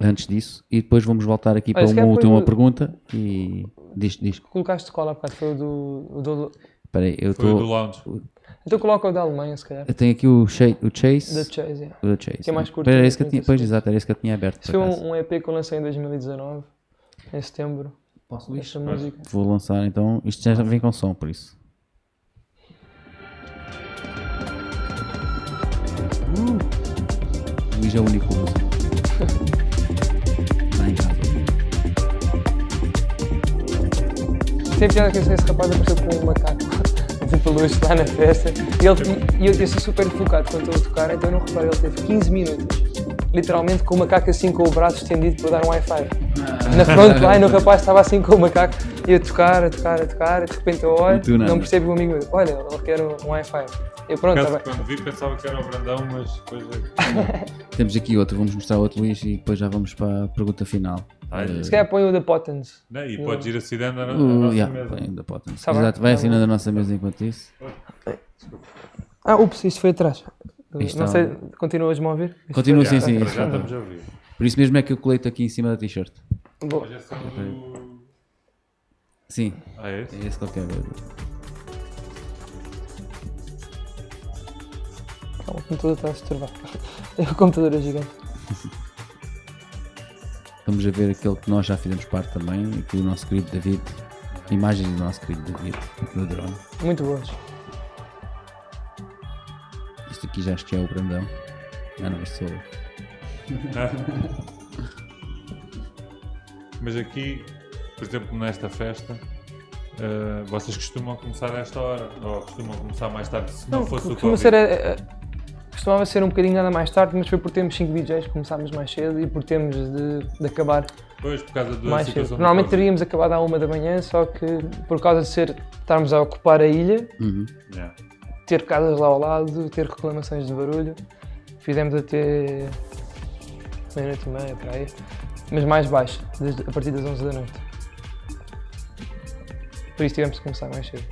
antes disso, e depois vamos voltar aqui Olha, para uma última depois- pergunta e diz, diz. Colocaste cola bocado, foi o do, o do Espera aí, eu Foi o do estou. Então coloca o da Alemanha, se calhar. Eu tenho aqui o, Cha- o Da Chase. Chase, yeah. O Chase. que é mais né? curto, Pois, era tem esse que eu tinha, 30 pois, exato, era esse que eu tinha aberto. Isso foi um, um EP que eu lancei em 2019, em setembro. Posso, Luís? Esta música. Vou lançar então. Isto já vem com som, por isso. Uh! Luís é o único piada que esse rapaz apareceu com um macaco. Luís lá na festa. E, ele, eu, eu sou super focado quando estou a tocar, então eu não reparo, ele teve 15 minutos. Literalmente com o macaco assim com o braço estendido para dar um Wi-Fi. Na frontline o rapaz estava assim com o macaco e a tocar, a tocar, a tocar, de repente eu olho, tu não percebe o amigo meu, olha, ele quer um, um Wi-Fi. Eu pronto, Por tá quando vi pensava que era o Brandão, mas depois é... Temos aqui outro, vamos mostrar outro Luís e depois já vamos para a pergunta final. Ah, Eh, Se calhar põe o da Potens. Né? E podes ir acidando a, a Uh, nossa yeah, mesa. bem, da Potence. Tá bem, Exato, vai tá assinando bom. a nossa mesa enquanto isso. Ah, ups, isso foi atrás. Está. Não sei, continuas-me a ouvir? Isso Continua foi- sim, sim. Já estamos a ouvir. Por isso mesmo é que eu colei-te aqui em cima da t-shirt. Boa. Hoje é só do... Sim, Ah, é esse? é esse que eu quero ver. Calma, o computador está a se turvar. O computador é gigante. Vamos a ver aquele que nós já fizemos parte também, aqui o nosso querido David. Imagens do nosso querido David no drone. Muito boas. Isto aqui já acho que é o grandão. Ah não, este sou eu. Mas aqui, por exemplo, nesta festa, eh, vocês costumam começar a esta hora? Ou costumam começar mais tarde, se não, Não, fosse o Covid? ser, eh, eh, costumava ser um bocadinho nada mais tarde, mas foi por termos 5 DJs que começámos mais cedo e por termos de, de acabar Pois, por causa da mais cedo. situação Normalmente teríamos acabado à uma da manhã, só que por causa de ser, estarmos a ocupar a ilha, Uhum. Yeah. ter casas lá ao lado, ter reclamações de barulho, fizemos até meia-noite e meia, para aí, mas mais baixo, desde, a partir das 11 da noite. Por isso tivemos que começar mais cedo.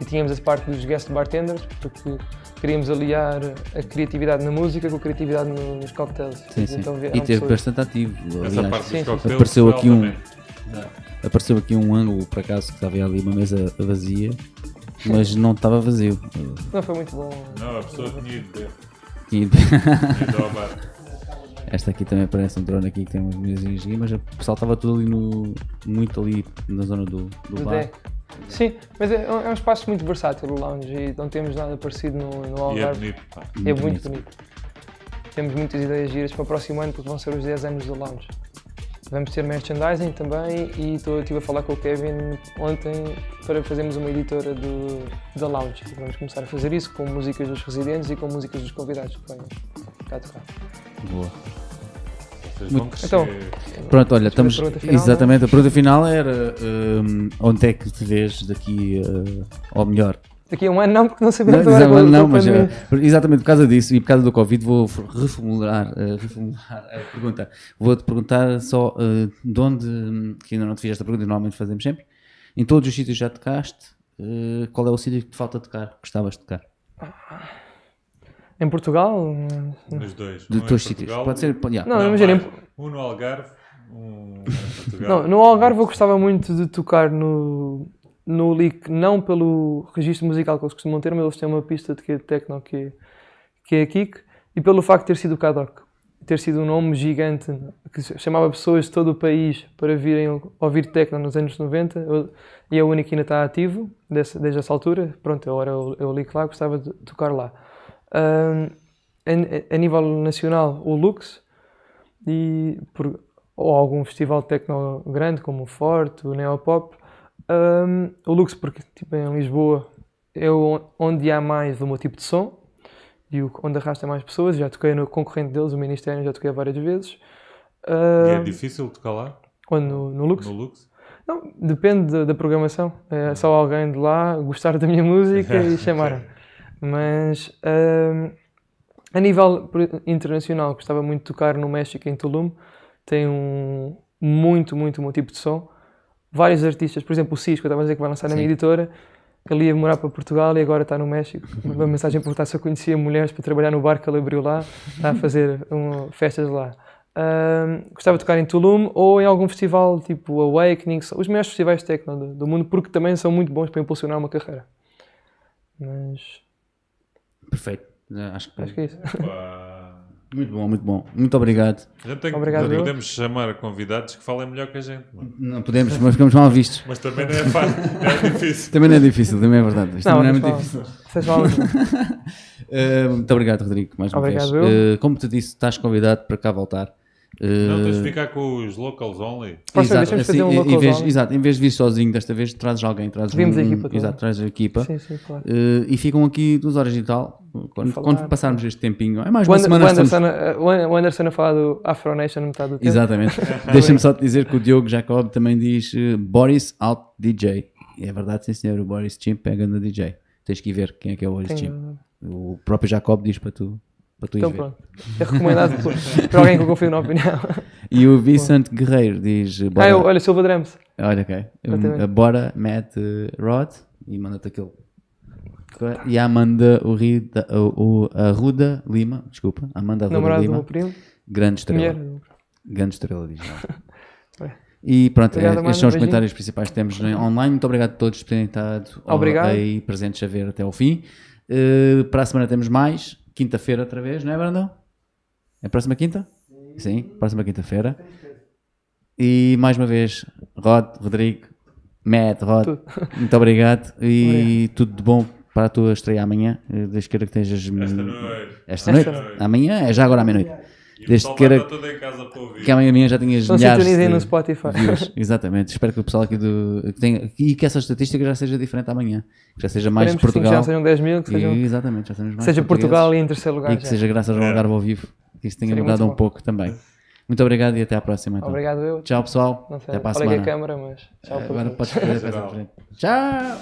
E tínhamos a parte dos guest bartenders, porque queríamos aliar a criatividade na música com a criatividade no- nos cocktails. Sim, sim. Então e vieram teve bastante ativo. Essa Aliás, parte sim, dos sim. Apareceu aqui um- apareceu aqui um ângulo, por acaso, que estava ali uma mesa vazia, mas não estava vazio. Não, foi muito bom. Não, a pessoa tinha ido ver. Tinha- Tinha ido. Esta aqui também parece um drone aqui que tem umas mesinhas aqui, mas o pessoal estava tudo ali no. muito ali na zona do, do do bar. deck. Sim, mas é, é um espaço muito versátil o lounge e não temos nada parecido no, no E é Algarve. bonito, pá. é Muito muito bonito. bonito. Temos muitas ideias giras para o próximo ano porque vão ser os 10 anos do lounge. Vamos ter merchandising também e estou- estive a falar com o Kevin ontem para fazermos uma editora do, da lounge. Vamos começar a fazer isso com músicas dos residentes e com músicas dos convidados que venham cá tocar. Boa. Vocês Muito- vão crescer. Então, Pronto, olha, que a estamos. pergunta final, Exatamente, a pergunta final era hum, onde é que te vês daqui, uh, ou melhor, Daqui a um ano não, porque não Não, sabemos agora não, com a- não, a mas pandemia. eh, exatamente por causa disso e por causa do Covid vou reformular, eh, reformular a pergunta. Vou-te perguntar só eh, de onde, hum, que ainda não te fiz esta pergunta e normalmente fazemos sempre, em todos os sítios que já tocaste, eh, qual é o sítio que te falta tocar, gostavas de tocar? Em Portugal, Nos dois. De um os sítios. Portugal, Pode ser, yeah. Não, não, imagina, em- Um no Algarve, um em Portugal. Não, no Algarve eu gostava muito de tocar no, no Lick, não pelo registro musical que eles costumam ter, mas eles têm uma pista de, que- de techno que, que é a Kik, e pelo facto de ter sido o Kadok, ter sido um nome gigante que chamava pessoas de todo o país para virem ouvir techno nos anos 90, eu- e é o único que ainda está ativo desse- desde essa altura. Pronto, eu era o, o Lick lá, gostava de tocar lá. Ahm, a, a nível nacional, o Lux, e por, ou algum festival de techno grande como o Forte, o Neopop. Um, o Lux, porque tipo, em Lisboa é onde há mais do meu tipo de som e onde arrasta mais pessoas. Já toquei no concorrente deles, o Ministério, já toquei várias vezes. E é Um, difícil tocar lá, quando no, no Lux? no Lux? Não, depende da, da programação. É só alguém de lá gostar da minha música e chamar Mas a nível internacional, gostava muito de tocar no México, em Tulum. Tem um muito, muito o meu tipo de som. Vários artistas, por exemplo, o Cisco, eu estava a dizer que vai lançar na minha Sim. editora. Ele ia morar para Portugal e agora está no México. Uma mensagem perguntar se eu conhecia mulheres para trabalhar no bar que ele abriu lá, está a fazer um, festas lá. Ahm, gostava de tocar em Tulum ou em algum festival tipo Awakening, os melhores festivais de techno do, do mundo, porque também são muito bons para impulsionar uma carreira. Mas Perfeito. Eh, Acho que, acho que é isso. Muito bom, muito bom. Muito obrigado. A gente tem que- Obrigado, eu. podemos chamar convidados que falem melhor que a gente, mano. Não podemos, mas ficamos mal vistos. Mas também não é fácil, é difícil. Também não é difícil, também é verdade. Isto também não é muito difícil. Vocês falam. Uh, muito obrigado, Rodrigo, mais uma Obrigado, vez. Uh, como te disse, estás convidado para cá voltar. Não, tens de ficar com os locals only. Exato, de fazer um em- em vez, zone. exato, em vez de vir sozinho, desta vez trazes alguém, trazes Vimos um, a equipa. Exato, trazes a equipa. Sim, sim, claro. Uh, e ficam aqui duas horas e tal. Quando, quando passarmos este tempinho, é mais uma semana. o estamos- Anderson, a- o An- o Anderson a falar do Afro Nation metade do tempo. Exatamente. Deixa-me só te dizer que o Diogo Jacob também diz uh, Boris out DJ. E é verdade, sim senhor, o Boris Chimp pega no DJ. Tens que ir ver quem é que é o Boris Chimp. O próprio Jacob diz para tu, para tu Então pronto. É recomendado por, por alguém que eu confio na opinião. E o Vicente Guerreiro diz uh, Ah, bora, eu, olha, Silva Drams. Olha, ok. Bora, mete uh, Rod e manda-te aquele. E a Amanda o Rida, o, o- a Ruda Lima, desculpa, Amanda Ruda Namorado do Lima, primo. grande estrela. Mulher. Grande estrela diz. E pronto, Obrigado, é, Amanda, estes são os beijinho. comentários principais que temos em- online. Muito obrigado a todos por terem estado Obrigado. aí presentes a ver até ao fim. Uh, para a semana temos mais. Quinta-feira outra vez, não é, Brandão? É a próxima quinta? Sim, próxima quinta-feira. E mais uma vez, Rod, Rodrigo, Matt, Rod, Tudo. muito obrigado e tudo de bom para a tua estreia amanhã. Eh, Desde que queira que estejas. Esta noite. Esta Esta noite? noite. Amanhã é já agora à meia-noite. E Desde que estar todo em casa para ouvir. que amanhã já tenhas Então milhares de no Spotify. views. Exatamente. Espero que o pessoal aqui do. Que tenha, e que essa estatística já seja diferente amanhã. Que já seja mais de Esperemos que sim, que Portugal. já sejam 10 mil, que E- sejam, exatamente, já mais seja. Portugal e em terceiro lugar. E que já. seja graças ao Algarve ao vivo. Que isto tenha Seria mudado um bom. pouco também. Muito obrigado e até à próxima. Então. Obrigado eu. Tchau, pessoal. Não sei, Até para a olha aqui semana. a câmara, mas tchau. Agora para podes fazer a frente. Tchau.